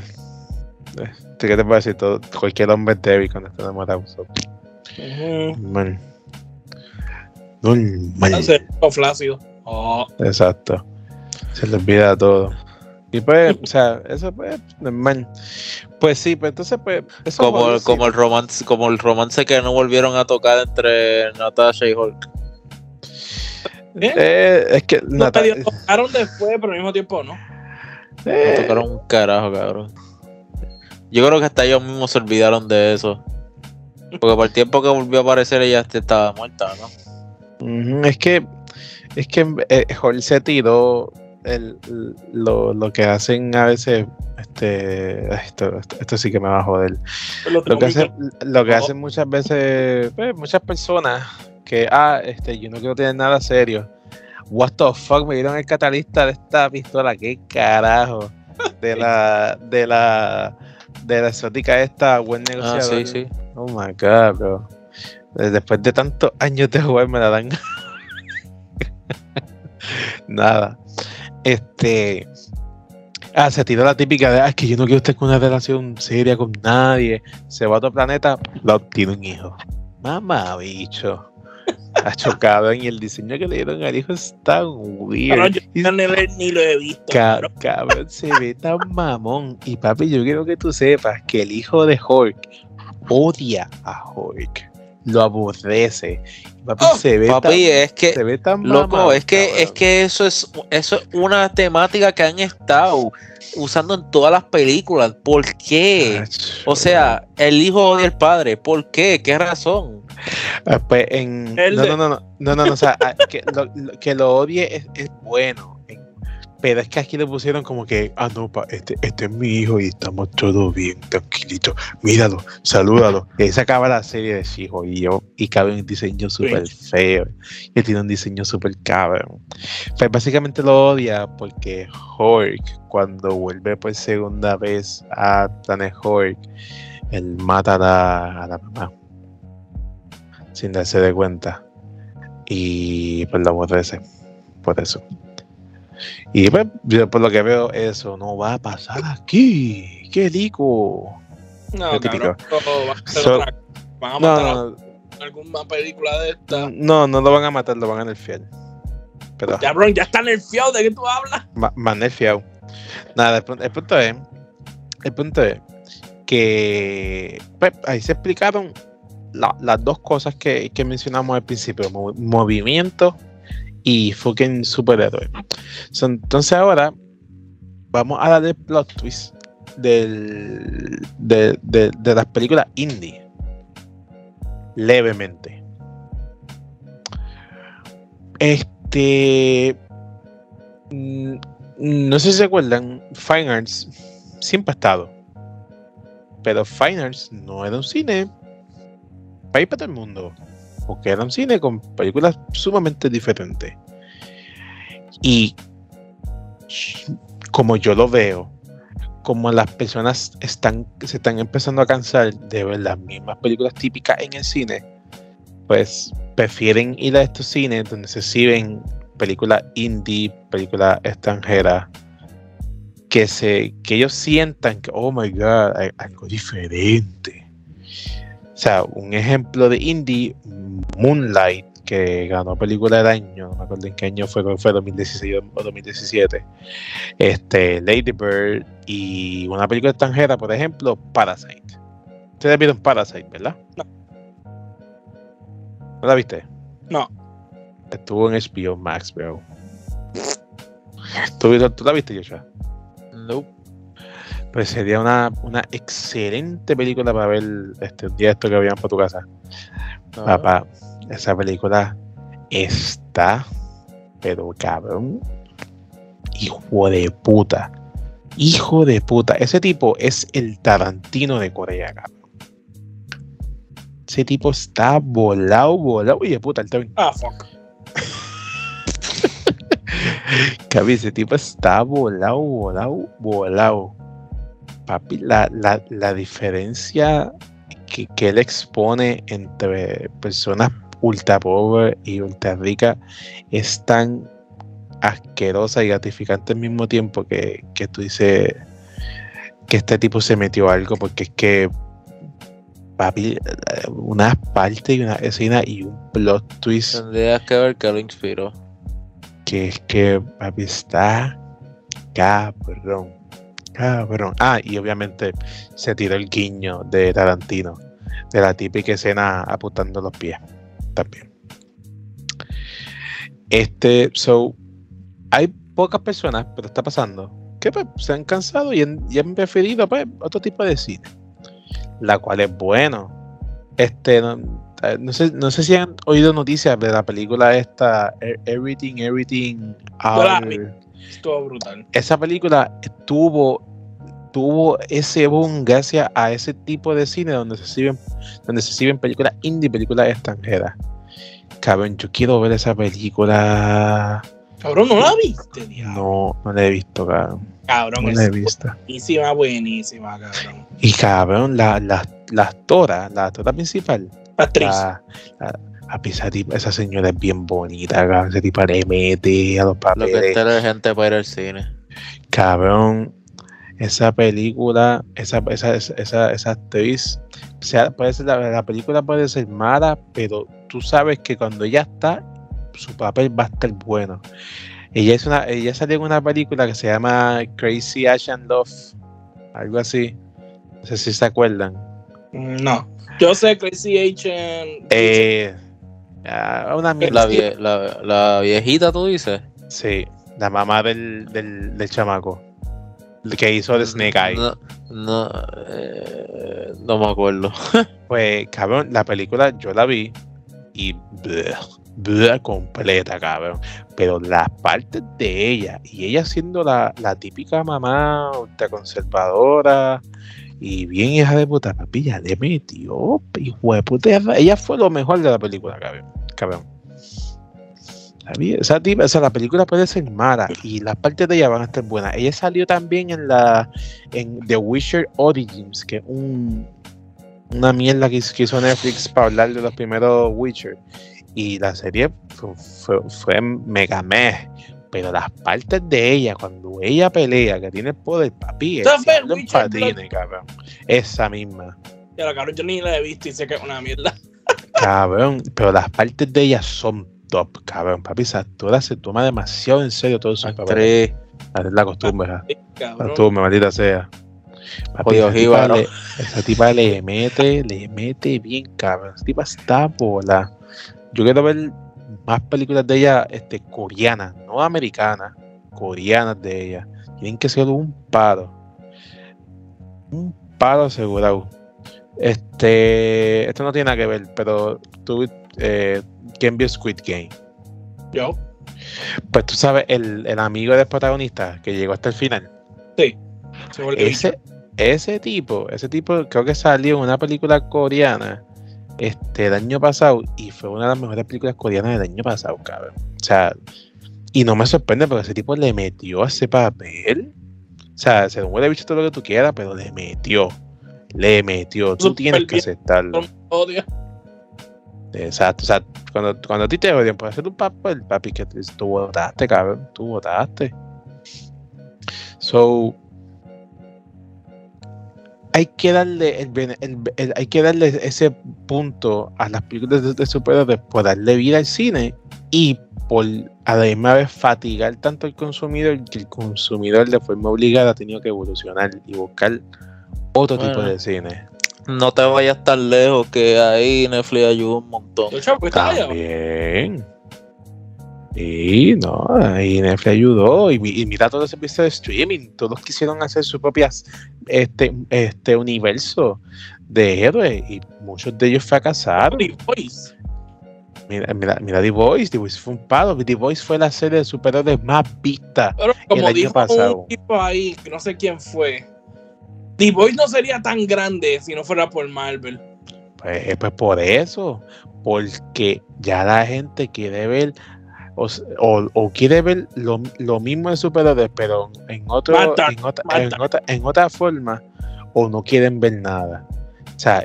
Speaker 1: Eh, ¿Qué te puedo decir? Todo, cualquier hombre es débil cuando está enamorado. so,
Speaker 3: Ujú.
Speaker 1: Normal. Normal.
Speaker 3: Flácido. Oh,
Speaker 1: Exacto. Se le olvida todo. Y pues, o sea, eso pues, normal. Pues sí, pues entonces, pues, eso
Speaker 2: Como,
Speaker 1: sí.
Speaker 2: como el romance, como el romance que no volvieron a tocar entre Natasha y Hulk.
Speaker 3: ¿eh?
Speaker 1: Eh, es que
Speaker 3: No,
Speaker 1: Nata-
Speaker 3: medio tocaron después, pero al mismo tiempo no.
Speaker 2: No
Speaker 1: eh,
Speaker 2: tocaron un carajo, cabrón. Yo creo que hasta ellos mismos se olvidaron de eso. Porque por el tiempo que volvió a aparecer ella estaba muerta, ¿no?
Speaker 1: Es que es que eh, se tiró el, lo, lo que hacen a veces este esto, esto, esto sí que me va a joder.
Speaker 3: Lo
Speaker 1: lo que hacen lo que hacen muchas veces pues, muchas personas que ah este yo no quiero tener nada serio. What the fuck me dieron el catalista de esta pistola qué carajo. De la de la de la exótica esta buen
Speaker 2: Ah,
Speaker 1: negociador.
Speaker 2: sí, sí.
Speaker 1: oh my god bro después de tantos años de jugar me la dan nada este Ah, se tiró la típica de, ah, es que yo no quiero estar con una relación seria con nadie. Se va a otro planeta, lo tiene un hijo. Mamá, bicho. Ha chocado y el diseño que le dieron al hijo es tan weird.
Speaker 3: Yo
Speaker 1: Y-
Speaker 3: no ni, ni lo he visto.
Speaker 1: Ca-
Speaker 3: cabrón.
Speaker 1: cabrón, se ve tan mamón. Y papi, yo quiero que tú sepas que el hijo de Hulk odia a Hulk. Lo aborrece. Papi,
Speaker 3: Oh,
Speaker 1: se ve
Speaker 2: Papi,
Speaker 1: tan,
Speaker 2: es que
Speaker 1: se ve tan
Speaker 2: Loco, es que,
Speaker 1: cabrón.
Speaker 2: es que eso es, eso es una temática que han estado usando en todas las películas. ¿Por qué? O sea, el hijo odia al padre. ¿Por qué? ¿Qué razón?
Speaker 1: Ah, pues en.
Speaker 3: El
Speaker 1: No, no, no, no, no, no, no, o sea, ah, que, lo, lo- que lo odie es, es bueno. Pero es que aquí le pusieron como que, ah, no, pa, este, este es mi hijo y estamos todos bien, tranquilitos. Míralo, salúdalo. Y se acaba la serie de Shijo y yo, y cabe un diseño súper feo. Y tiene un diseño súper cabrón. Pues básicamente lo odia porque Hork, cuando vuelve por segunda vez a Planet Hork, él mata a la, a la mamá. Sin darse de cuenta. Y pues la aborrece. Por eso. Y pues, yo por lo que veo, eso no va a pasar aquí. ¡Qué rico!
Speaker 3: No, cabrón, no, van a hacer
Speaker 1: So-
Speaker 3: otra- van a
Speaker 1: No,
Speaker 3: matar a
Speaker 1: no,
Speaker 3: alguna película de esta.
Speaker 1: no, no lo van a matar, lo van a nerfear. Pero
Speaker 3: Cabrón, ya está nerfeado de qué tú hablas.
Speaker 1: ma- más nerfeado. Nada, el, pu- el punto es, el punto es que pues, ahí se explicaron la- las dos cosas que, que mencionamos al principio, mo- movimiento y fucking superhéroe. So, entonces ahora vamos a darle plot twist del, de, de- de las películas indie. Levemente. Este. mm, No sé si se acuerdan, Fine Arts siempre ha estado. Pero Fine Arts no era un cine ir para todo el mundo. Porque era un cine con películas sumamente diferentes. Y como yo lo veo, como las personas están, se están empezando a cansar de ver las mismas películas típicas en el cine, pues prefieren ir a estos cines donde se exhiben películas indie, películas extranjeras, que se, que ellos sientan que, oh my god, hay algo diferente. O sea, un ejemplo de indie, Moonlight, que ganó película del año, no me acuerdo en qué año fue, fue 2016 o 2017. Este, Lady Bird y una película extranjera, por ejemplo, Parasite. Ustedes vieron Parasite, ¿verdad?
Speaker 3: No.
Speaker 1: ¿No la viste?
Speaker 3: No.
Speaker 1: Estuvo en HBO Max, bro. ¿Tú, tú la viste, Joshua?
Speaker 2: Nope.
Speaker 1: Pues sería una, una excelente película para ver este un día esto que vayan para tu casa. Papá, esa película está, pero cabrón, hijo de puta. Hijo de puta. Ese tipo es el Tarantino de Corea, cabrón. Ese tipo está volado, volado. Oye, puta, el Tarantino.
Speaker 3: Ah, fuck.
Speaker 1: Cabi, ese tipo está volado, volado, volado. Papi, la, la, la diferencia que, que él expone entre personas ultra pobres y ultra ricas es tan asquerosa y gratificante al mismo tiempo que, que tú dices que este tipo se metió algo porque es que papi una parte y una escena y un plot twist
Speaker 2: Tendrías que ver que lo inspiró.
Speaker 1: que es que papi está cabrón. Cabrón. Ah, y obviamente se tiró el guiño de Tarantino, de la típica escena apuntando los pies. También. Este, so, hay pocas personas, pero está pasando, que pues, se han cansado y han, y han preferido pues, otro tipo de cine, la cual es bueno. Este, no, eh, no sé, no sé si han oído noticias de la película esta, E- Everything, Everything. All-.
Speaker 3: Estuvo brutal.
Speaker 1: esa película tuvo tuvo ese boom gracias a ese tipo de cine donde se exhiben donde se exhiben películas indie películas extranjeras cabrón yo quiero ver esa película
Speaker 3: Cabrón, ¿no la viste, diablo?
Speaker 1: no no la he visto cabrón
Speaker 3: Cabrón,
Speaker 1: no
Speaker 3: es
Speaker 1: la he visto
Speaker 3: buenísima, buenísima, cabrón.
Speaker 1: y cabrón la la la actora la actora principal
Speaker 3: Actriz.
Speaker 1: la, la- papi, esa, tipa- esa señora es bien bonita cabrón. ese tipo le mete a los
Speaker 2: Lo que
Speaker 1: papeles
Speaker 2: está la gente para ir al cine.
Speaker 1: Cabrón, esa película, esa, esa, esa, esa, actriz, o sea, puede ser la, la película puede ser mala, pero tú sabes que cuando ella está, su papel va a estar bueno. Ella es una, ella salió en una película que se llama Crazy Asian Love, algo así. No sé si se acuerdan.
Speaker 3: No. Yo sé Crazy Agent.
Speaker 1: Eh, ah, una mierda.
Speaker 2: La, vie- la, la viejita, tú dices.
Speaker 1: Sí, la mamá del, del, del chamaco. el Que hizo de Snake Eye.
Speaker 2: No, no, eh, no me acuerdo.
Speaker 1: Pues, cabrón, la película yo la vi y bleh, completa, cabrón. Pero las partes de ella, y ella siendo la, la típica mamá ultraconservadora y bien hija de puta, papi, ya le metió, hijo de puta, ella fue lo mejor de la película, cabrón. cabrón. Esa, o sea, la película puede ser mala y las partes de ella van a estar buenas. Ella salió también en la en The Witcher Origins, que es un, una mierda que hizo Netflix para hablar de los primeros Witcher. Y la serie fue, fue, fue mega meh. Pero las partes de ella, cuando ella pelea, que tiene el poder, papi, es en patines, cabrón. Esa misma.
Speaker 3: Ya la cabrón, yo ni la he visto y sé que es una mierda.
Speaker 1: Cabrón, pero las partes de ella son top, cabrón. Papi, esa actora se toma demasiado en serio todo eso.
Speaker 2: Actriz.
Speaker 1: Es la costumbre, ja. la costumbre, maldita sea. Papi, esa, tipa
Speaker 2: jíbaro.
Speaker 1: le, esa tipa le mete, le mete bien, cabrón. Esa tipa está bola. Yo quiero ver más películas de ella este, coreanas, no americanas, coreanas de ella. Tienen que ser un paro. Un paro asegurado. Este, esto no tiene nada que ver, pero tú, eh, ¿quién vio Squid Game?
Speaker 3: Yo.
Speaker 1: Pues tú sabes, el, el amigo del protagonista que llegó hasta el final.
Speaker 3: Volvió
Speaker 1: Ese, ese tipo, ese tipo creo que salió en una película coreana este, el año pasado y fue una de las mejores películas coreanas del año pasado, cabrón. O sea, y no me sorprende porque ese tipo le metió a ese papel. O sea, se hubiera visto todo lo que tú quieras, pero le metió. Le metió. Tú tienes que aceptarlo.
Speaker 3: odio.
Speaker 1: Exacto. O sea, cuando, cuando a ti te odian por hacer un papel, papi, que tú votaste, cabrón. Tú votaste. So, hay que darle el, bene- el- el- hay que darle ese punto a las películas de, de superhéroes por darle vida al cine y por a la misma vez fatigar tanto al consumidor que el consumidor de forma obligada ha tenido que evolucionar y buscar otro tipo de cine.
Speaker 2: No te vayas tan lejos que ahí Netflix ayuda un montón.
Speaker 3: Pues.
Speaker 1: También. Y no, y Netflix ayudó. Y, mi- y mira todo ese servicio de streaming. Todos quisieron hacer su propia este, este universo de héroes. Y muchos de ellos fracasaron.
Speaker 3: The Voice.
Speaker 1: Mira, mira, mira The Voice. The Voice fue un palo. The Voice fue la serie de superhéroes más vista.
Speaker 3: Pero como
Speaker 1: año
Speaker 3: dijo
Speaker 1: pasado.
Speaker 3: un tipo ahí, que no sé quién fue, The Voice no sería tan grande si no fuera por Marvel.
Speaker 1: Pues, pues por eso. Porque ya la gente quiere ver. O, o- o quiere ver lo, lo mismo de superhéroes, pero en, otro, en, otra, en, otra, en otra forma, o no quieren ver nada. O sea,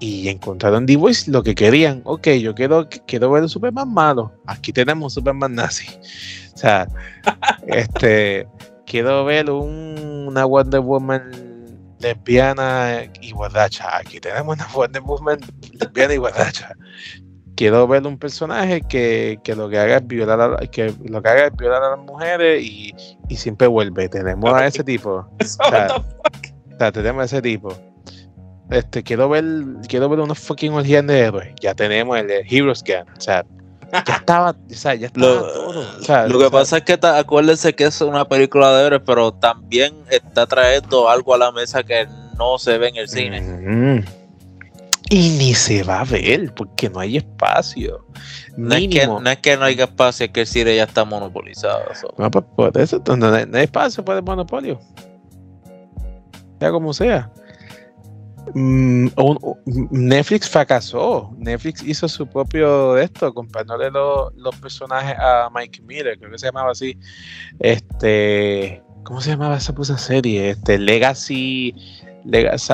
Speaker 1: y encontraron The Voice lo que querían. Ok, yo quiero, quiero ver un Superman malo. Aquí tenemos un Superman nazi. O sea, este, quiero ver un- una Wonder Woman lesbiana y borracha. Aquí tenemos una Wonder Woman lesbiana y borracha. Quiero ver un personaje que, que lo que haga es violar a, que lo que haga es violar a las mujeres y, y siempre vuelve. Tenemos a ese tipo. O sea,
Speaker 3: what the fuck?
Speaker 1: O sea, tenemos a ese tipo. Este, quiero ver, quiero ver unos fucking orgías de héroes. Ya tenemos el, Heroes Gun. O sea, ya estaba, o sea, ya estaba
Speaker 2: Lo,
Speaker 1: todo. O sea,
Speaker 2: lo que
Speaker 1: o sea,
Speaker 2: pasa es que ta- acuérdense que es una película de héroes, pero también está trayendo algo a la mesa que no se ve en el cine.
Speaker 1: Mm. Y ni se va a ver porque no hay espacio.
Speaker 2: No es, que, no es que no haya espacio, es que el cine ya está monopolizado. so.
Speaker 1: No, pues por eso no, hay, no hay espacio para el monopolio. Sea como sea. Mm, un- un- Netflix fracasó. Netflix hizo su propio de esto, comprándole lo- los personajes a Mike Miller, creo que se llamaba así. Este, ¿cómo se llamaba esa puta serie? Este, Legacy, Legacy,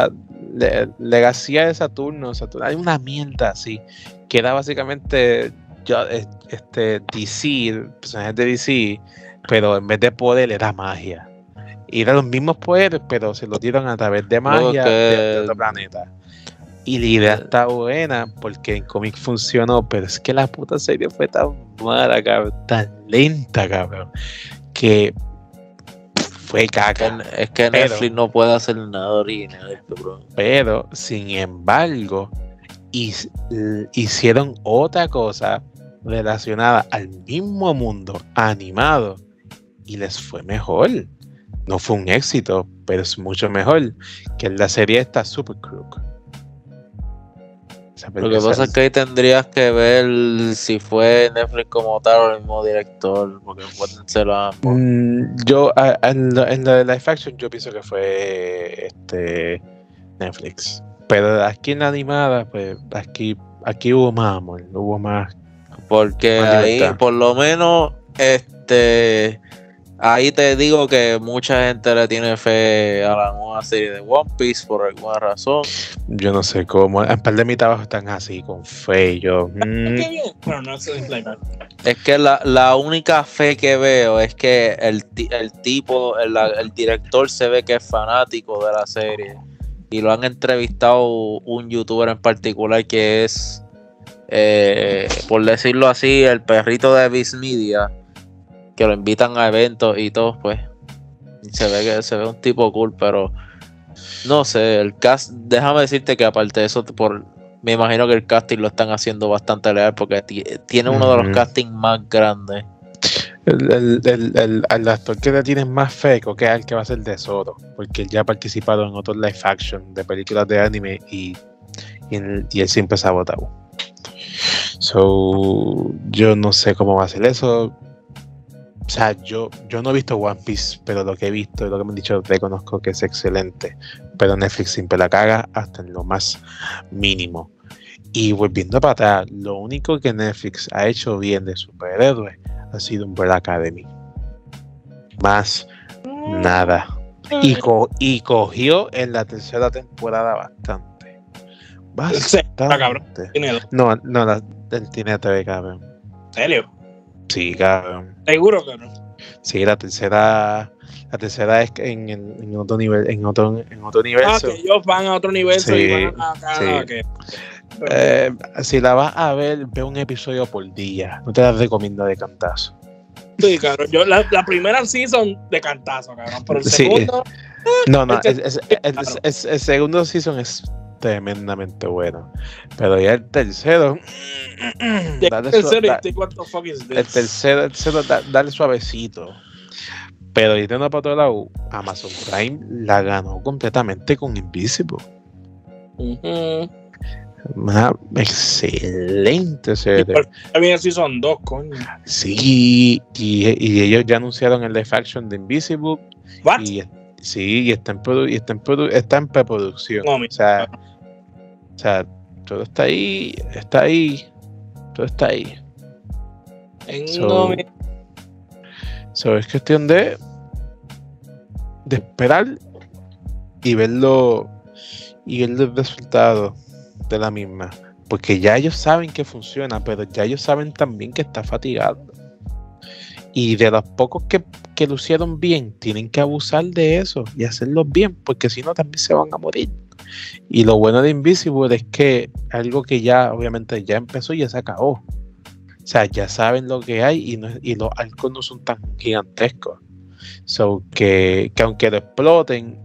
Speaker 1: Le- Legacy de Saturno, Saturno. Hay una mierda así, que era básicamente yo, eh, este, DC, personajes de DC, pero en vez de poder era magia. Y eran los mismos poderes, pero se los dieron a través de magia
Speaker 2: que-
Speaker 1: de, de otro planeta. Y la idea está buena porque en cómic funcionó, pero es que la puta serie fue tan mala, cabrón, tan lenta, cabrón, que fue caca.
Speaker 2: Es que
Speaker 1: Pero-
Speaker 2: Netflix no puede hacer nada original, bro.
Speaker 1: Pero, sin embargo, hicieron otra cosa relacionada al mismo mundo animado y les fue mejor. No fue un éxito, pero es mucho mejor que la serie esta Super Crook.
Speaker 2: Lo que pasa es que ahí tendrías que ver si fue Netflix como tal o el mismo director, porque pueden ser ambos.
Speaker 1: Mm, yo, a- en, lo, en lo de live action, yo pienso que fue este Netflix. Pero aquí en la animada, pues aquí, aquí hubo más amor, hubo más.
Speaker 2: Porque
Speaker 1: Más
Speaker 2: ahí, por lo menos, este, ahí te digo que mucha gente le tiene fe a la nueva serie de One Piece por alguna razón.
Speaker 1: Yo no sé cómo. En par de mi trabajo están así, con fe. y Yo, mm,
Speaker 3: es
Speaker 2: que la, la única fe que veo es que el, ti- el tipo, el, el director se ve que es fanático de la serie. Y lo han entrevistado un youtuber en particular que es, eh, por decirlo así, el perrito de Viz Media. Que lo invitan a eventos y todo, pues. Se ve que se ve un tipo cool, pero no sé, el cast, déjame decirte que aparte de eso, por, me imagino que el casting lo están haciendo bastante leal porque ti- tiene uno de los castings más grandes.
Speaker 1: el, el, el, actor que le tienes más fe, creo que es el que va a ser de Zoro. Porque él ya ha participado en otros live action de películas de anime y, y, él, y él siempre se ha votado. So, yo no sé cómo va a ser eso. O sea, yo, yo no he visto One Piece, pero lo que he visto y lo que me han dicho reconozco que es excelente. Pero Netflix siempre la caga hasta en lo más mínimo. Y volviendo para atrás, lo único que Netflix ha hecho bien de superhéroes ha sido Umbrella Academy. Más nada. Y, co- y cogió en la tercera temporada bastante.
Speaker 3: Cabrón.
Speaker 1: Bastante. No, no, la, él tiene TV, cabrón.
Speaker 3: ¿En serio?
Speaker 1: Sí, cabrón.
Speaker 3: Seguro que no.
Speaker 1: Sí, la tercera, la tercera es en, en- en otro nivel, en otro, en otro
Speaker 3: Ah,
Speaker 1: universo.
Speaker 3: que ellos van a otro universo
Speaker 1: Sí,
Speaker 3: y van a acá.
Speaker 1: sí. Eh, si la vas a ver, ve un episodio por día. No te la recomiendo de cantazo.
Speaker 3: Sí, cabrón. Yo, la, la primera season de cantazo, cabrón. Pero el
Speaker 1: Sí.
Speaker 3: segundo,
Speaker 1: No, no, el segundo season es tremendamente bueno. Pero ya el tercero.
Speaker 3: de
Speaker 1: dale
Speaker 3: el
Speaker 1: su-
Speaker 3: tercero,
Speaker 1: da- el tercero, el tercero da- dale suavecito. Pero yendo para otro lado, Amazon Prime la ganó completamente con Invisible. Una excelente serie.
Speaker 3: fin viene season 2, coño.
Speaker 1: Sí, y, y ellos ya anunciaron el live action de Invisible.
Speaker 3: What?
Speaker 1: Y, sí, y está en, produ- y está en, produ- está en preproducción.
Speaker 3: No,
Speaker 1: o, sea, o sea, todo está ahí, está ahí, todo está ahí.
Speaker 3: En-
Speaker 1: So-
Speaker 3: no, mi-
Speaker 1: So, es cuestión de, de esperar y verlo y ver los resultados de la misma. Porque ya ellos saben que funciona, pero ya ellos saben también que está fatigando. Y de los pocos que, que lo hicieron bien, tienen que abusar de eso y hacerlo bien, porque si no también se van a morir. Y lo bueno de Invisible es que algo que ya obviamente ya empezó y ya se acabó. O sea, ya saben lo que hay y, no- y los arcos no son tan gigantescos. So que, que aunque lo exploten,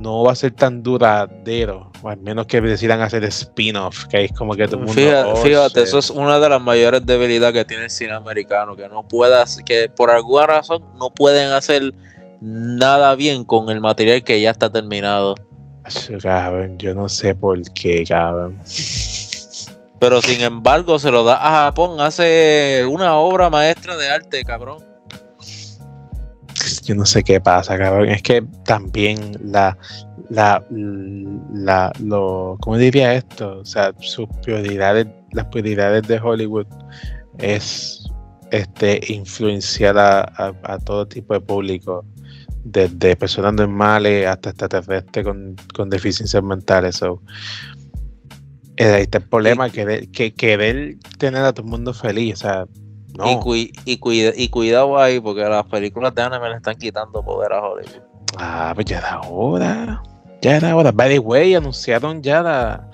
Speaker 1: no va a ser tan duradero. O al menos que decidan hacer spin-off, que es como que todo el mundo.
Speaker 2: Fíjate,
Speaker 1: "Oh,
Speaker 2: fíjate,
Speaker 1: shit".
Speaker 2: eso es una de las mayores debilidades que tiene el cine americano, que no pueda, que por alguna razón no pueden hacer nada bien con el material que ya está terminado.
Speaker 1: Cabrón, yo no sé por qué, cabrón.
Speaker 2: Pero sin embargo se lo da a Japón, hace una obra maestra de arte, cabrón.
Speaker 1: Yo no sé qué pasa, cabrón. Es que también la, la, la, lo, ¿cómo diría esto? O sea, sus prioridades, las prioridades de Hollywood es este influenciar a, a- a todo tipo de público, desde personas normales hasta extraterrestres con, con deficiencias mentales. So, ahí está el problema, querer, que querer tener a todo el mundo feliz, o sea, no.
Speaker 2: Y, cui- y, cuida- y cuidado ahí, porque las películas de anime le están quitando poder a Hollywood.
Speaker 1: Ah, pues ya era hora. Ya era hora. By the way, anunciaron ya la,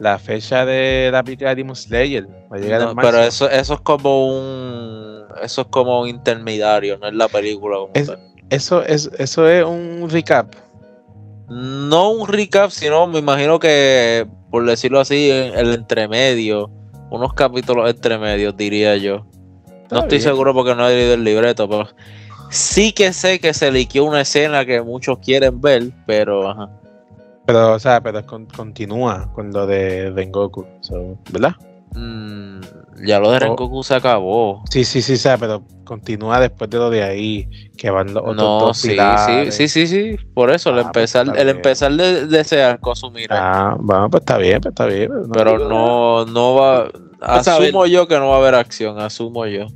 Speaker 1: la fecha de la película de Demon Slayer. Va a llegar
Speaker 2: No,
Speaker 1: en marzo.
Speaker 2: pero eso, eso es como un eso es como un intermediario, no es la película como
Speaker 1: Es-
Speaker 2: tal.
Speaker 1: Eso es, eso es un recap.
Speaker 2: No un recap, sino me imagino que, por decirlo así, en el entremedio, unos capítulos entremedios, diría yo. No estoy
Speaker 1: bien.
Speaker 2: seguro porque no he leído el libreto, pero sí que sé que se liqueó una escena que muchos quieren ver, pero ajá.
Speaker 1: Pero, o sea, pero con- continúa con lo de Rengoku, so, ¿verdad?
Speaker 2: Mm, ya lo de
Speaker 1: Oh.
Speaker 2: Rengoku se acabó.
Speaker 1: Sí, sí, sí, sea, pero continúa después de lo de ahí, que van los otros
Speaker 2: No,
Speaker 1: dos
Speaker 2: sí, sí,
Speaker 1: pilares.
Speaker 2: sí, sí, sí. Por eso, el
Speaker 1: Ah, pues
Speaker 2: empezar,
Speaker 1: está
Speaker 2: el empezar de, de ese arco asumirá.
Speaker 1: Ah, bueno, pues está bien, pues está bien.
Speaker 2: pero
Speaker 1: digo
Speaker 2: no, no va.
Speaker 3: Ver.
Speaker 2: Asumo yo que no va a haber acción, asumo yo.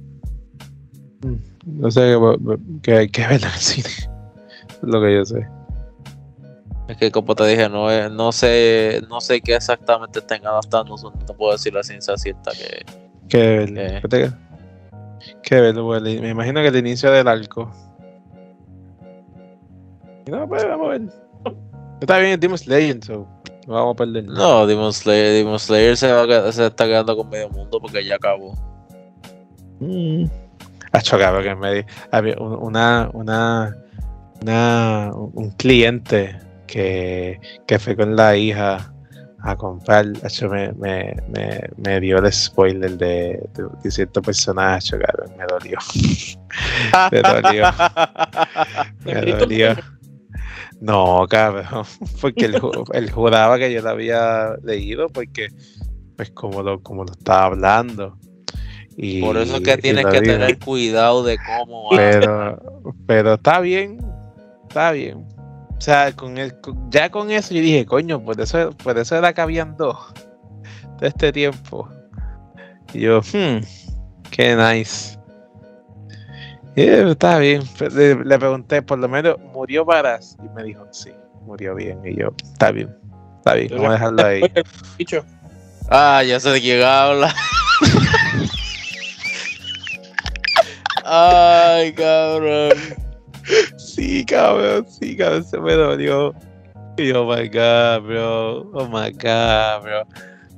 Speaker 1: nada. No sé que, que hay que ver en el cine. Es lo que yo sé.
Speaker 2: Es que como te dije, no, es- no sé, no sé qué exactamente estén adaptando, no puedo decir la ciencia cierta que.
Speaker 1: ¿qué te- Que ver, pues, me imagino que el inicio del arco. No, pues vamos a ver. Está bien, Demon Slayer, so no vamos a perder. nada.
Speaker 2: no, Demon Slayer, Demon Slayer se, va se está quedando con medio mundo porque ya acabó.
Speaker 1: Mm. Ha chocado que me di- había un- una, una, una, un cliente que, que fue con la hija a comprar, hacho, me, me, me, me dio el spoiler de, de, de cierto personaje, cabrón, me dolió. me dolió, me dolió. No, cabrón, porque él, ju- él juraba que yo lo había leído porque, pues como lo, como lo estaba hablando. Y,
Speaker 2: Por eso es que tienes que
Speaker 1: digo.
Speaker 2: tener cuidado de cómo
Speaker 1: Pero, pero está bien, está bien. O sea, con el, ya con eso yo dije, coño, por eso, por eso era que habían dos de este tiempo. Y yo, hmm, qué nice. Y está bien. Le, le pregunté, por lo menos, ¿murió Varas? Y me dijo, sí, murió bien. Y yo, está bien, está bien, vamos a dejarlo ahí.
Speaker 3: Dicho,
Speaker 2: Ah, ya sé de quién habla. Ay, cabrón.
Speaker 1: Sí, cabrón, sí, cabrón, se me dolió. Y yo, oh my god, bro. Oh my god, bro.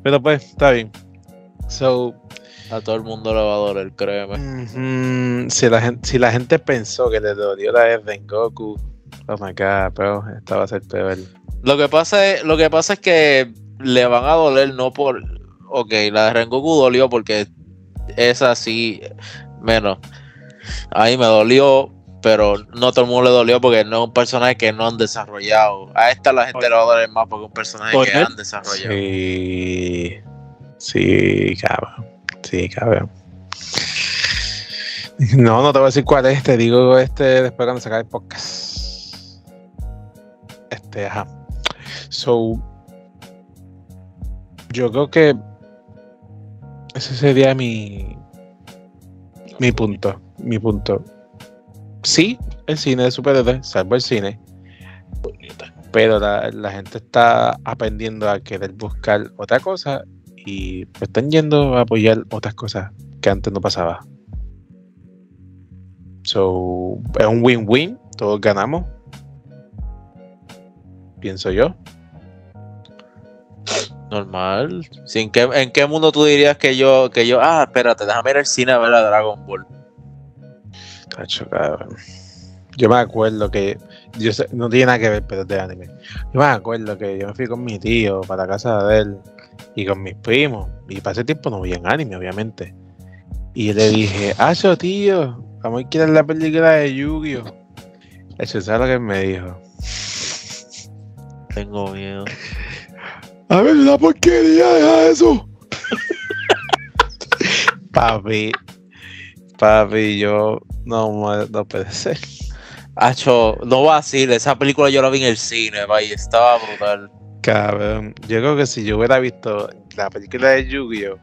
Speaker 1: Pero pues, está bien. So,
Speaker 2: A todo el mundo le va a doler, créeme.
Speaker 1: si, la gente, si la gente pensó que le dolió la de Rengoku, oh my god, bro, esta va a ser peor.
Speaker 2: Lo que pasa es, lo que pasa es que le van a doler no por. Ok, la de Rengoku dolió porque es así. Menos. Ahí me dolió, pero no todo el mundo le dolió porque no es un personaje que no han desarrollado. A esta la gente le va a doler más porque es un personaje que han desarrollado.
Speaker 1: Sí, sí, cabrón. Sí, cabrón. No, no te voy a decir cuál es, te digo este después cuando se acabe el podcast. Este, ajá. So, yo creo que ese sería mi, mi punto. Mi punto. Sí, el cine de superhéroes, salvo el cine, pero la, gente está aprendiendo a querer buscar otra cosa y están yendo a apoyar otras cosas que antes no pasaba. So, es un win-win, todos ganamos. Pienso yo.
Speaker 2: Normal. ¿En qué, ¿En qué mundo tú dirías que yo, que yo, ah, espérate, déjame ir al cine a ver a Dragon Ball?
Speaker 1: Cabrón. Yo me acuerdo que. Yo sé- no tiene nada que ver, pero es de anime. Yo me acuerdo que yo me fui con mi tío para la casa de él y con mis primos. Y para ese tiempo no veían anime, obviamente. Y le dije, yo, tío, vamos a ir la película de Yu-Gi-Oh! Eso es lo que me dijo.
Speaker 2: Tengo miedo.
Speaker 1: A ver, una porquería, deja eso. papi, papi, yo no, no puede ser.
Speaker 2: Acho, no va a decir, esa película yo la vi en el cine, vaya, estaba brutal.
Speaker 1: Cabrón, yo creo que si yo hubiera visto la película de Yu-Gi-Oh,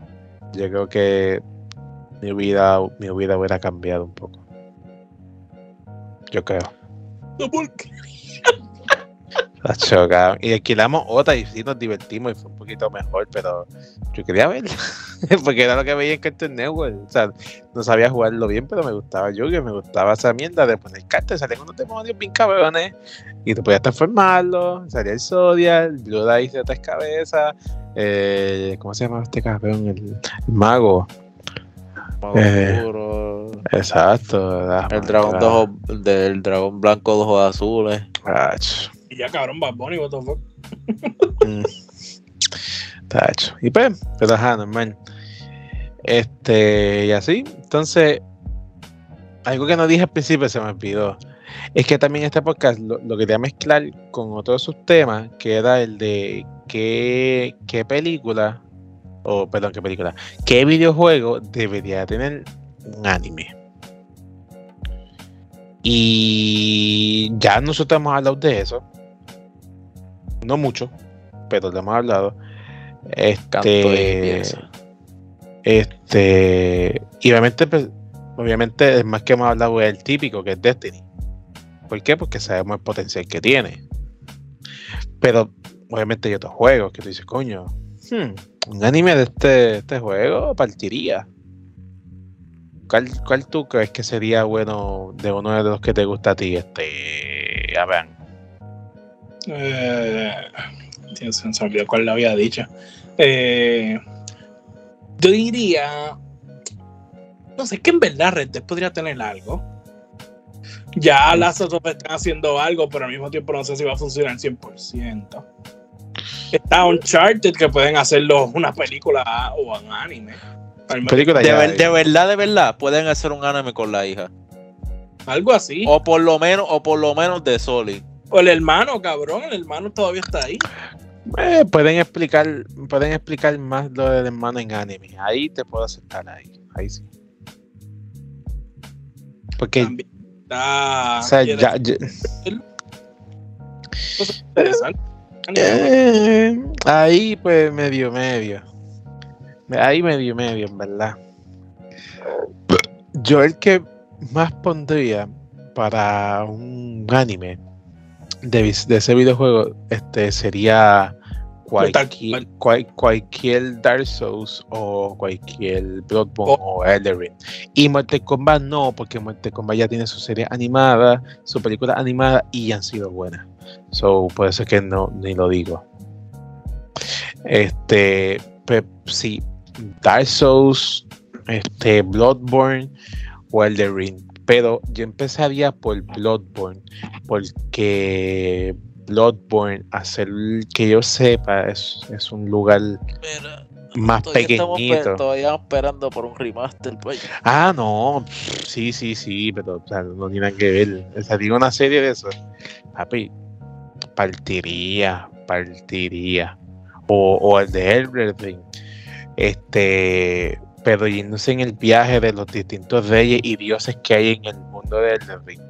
Speaker 1: yo creo que mi vida, mi vida hubiera cambiado un poco. Yo creo.
Speaker 3: no,
Speaker 1: Y alquilamos otra y sí nos divertimos y fue un poquito mejor, pero yo quería verla. Porque era lo que veía en Cartoon Network. O sea, no sabía jugarlo bien, pero me gustaba Yu-Gi-Oh, me gustaba esa mierda de poner cartas, salían unos demonios bien cabrones y tú podías transformarlo. Salía el Zodiac, Dice de tres cabezas. Eh, ¿Cómo se llama este cabrón? El, el mago. Eh,
Speaker 2: Maduro,
Speaker 1: Exacto.
Speaker 2: el dragón de ojos- del dragón blanco de ojos azules.
Speaker 1: Ach.
Speaker 3: Ya cabrón, Bad Bunny, what the fuck.
Speaker 1: Mm. Tacho. Y pues, pero ajá, normal. Este, y así. Entonces, algo que no dije al principio se me olvidó. Es que también este podcast lo, lo quería mezclar con otro de sus temas, que era el de qué, qué película, o perdón, qué película, qué videojuego debería tener un anime. Y ya nosotros hemos hablado de eso. No mucho, pero lo hemos hablado. Este, este, y obviamente, pues, obviamente, el más que hemos hablado es el típico, que es Destiny. ¿Por qué? Porque sabemos el potencial que tiene. Pero, obviamente, hay otros juegos que tú dices, coño, hmm, un anime de este, este juego partiría. ¿Cuál, ¿Cuál tú crees que sería bueno de uno de los que te gusta a ti? Este, a ver,
Speaker 3: Eh, Dios, se me olvidó cuál lo había dicho. Eh, yo diría. No sé, que en verdad Red Dead podría tener algo. Ya las otras están haciendo algo, pero al mismo tiempo no sé si va a funcionar al 100%. Está Uncharted que pueden hacerlo una película o un anime.
Speaker 1: Película
Speaker 2: De, ver- de verdad, de verdad, pueden hacer un anime con la hija.
Speaker 3: Algo así.
Speaker 2: O por lo menos, o por lo menos de Solid.
Speaker 3: O el hermano, cabrón. El hermano todavía está ahí.
Speaker 1: Eh, pueden explicar pueden explicar más lo del hermano en anime. Ahí te puedo aceptar ahí. Ahí sí. Porque
Speaker 3: También está.
Speaker 1: o sea,
Speaker 3: quiere
Speaker 1: ya,
Speaker 3: hacer
Speaker 1: ya-
Speaker 3: cosas interesantes.
Speaker 1: eh, ahí pues medio medio. Ahí medio medio, en verdad. Yo el que más pondría para un anime de, ese videojuego este sería cualquier, cual- cualquier Dark Souls o cualquier Bloodborne o Elden Ring. Y Mortal Kombat no, porque Mortal Kombat ya tiene su serie animada, su película animada y han sido buenas. So, por eso es que no, ni lo digo. Este, sí, Dark Souls, este, Bloodborne o Elden Ring. Pero yo empezaría por Bloodborne, porque Bloodborne, hacer que yo sepa, es, es un lugar más
Speaker 2: Todavía estamos
Speaker 1: pequeñito.
Speaker 2: todavía esperando por un remaster. pues.
Speaker 1: Ah, no, sí, sí, sí, pero o sea, no tiene nada que ver. O sea, digo una serie de eso. Papi, partiría, partiría. O, o el de Elden. Este, pero yéndose en el viaje de los distintos reyes y dioses que hay en el mundo de Elden Ring.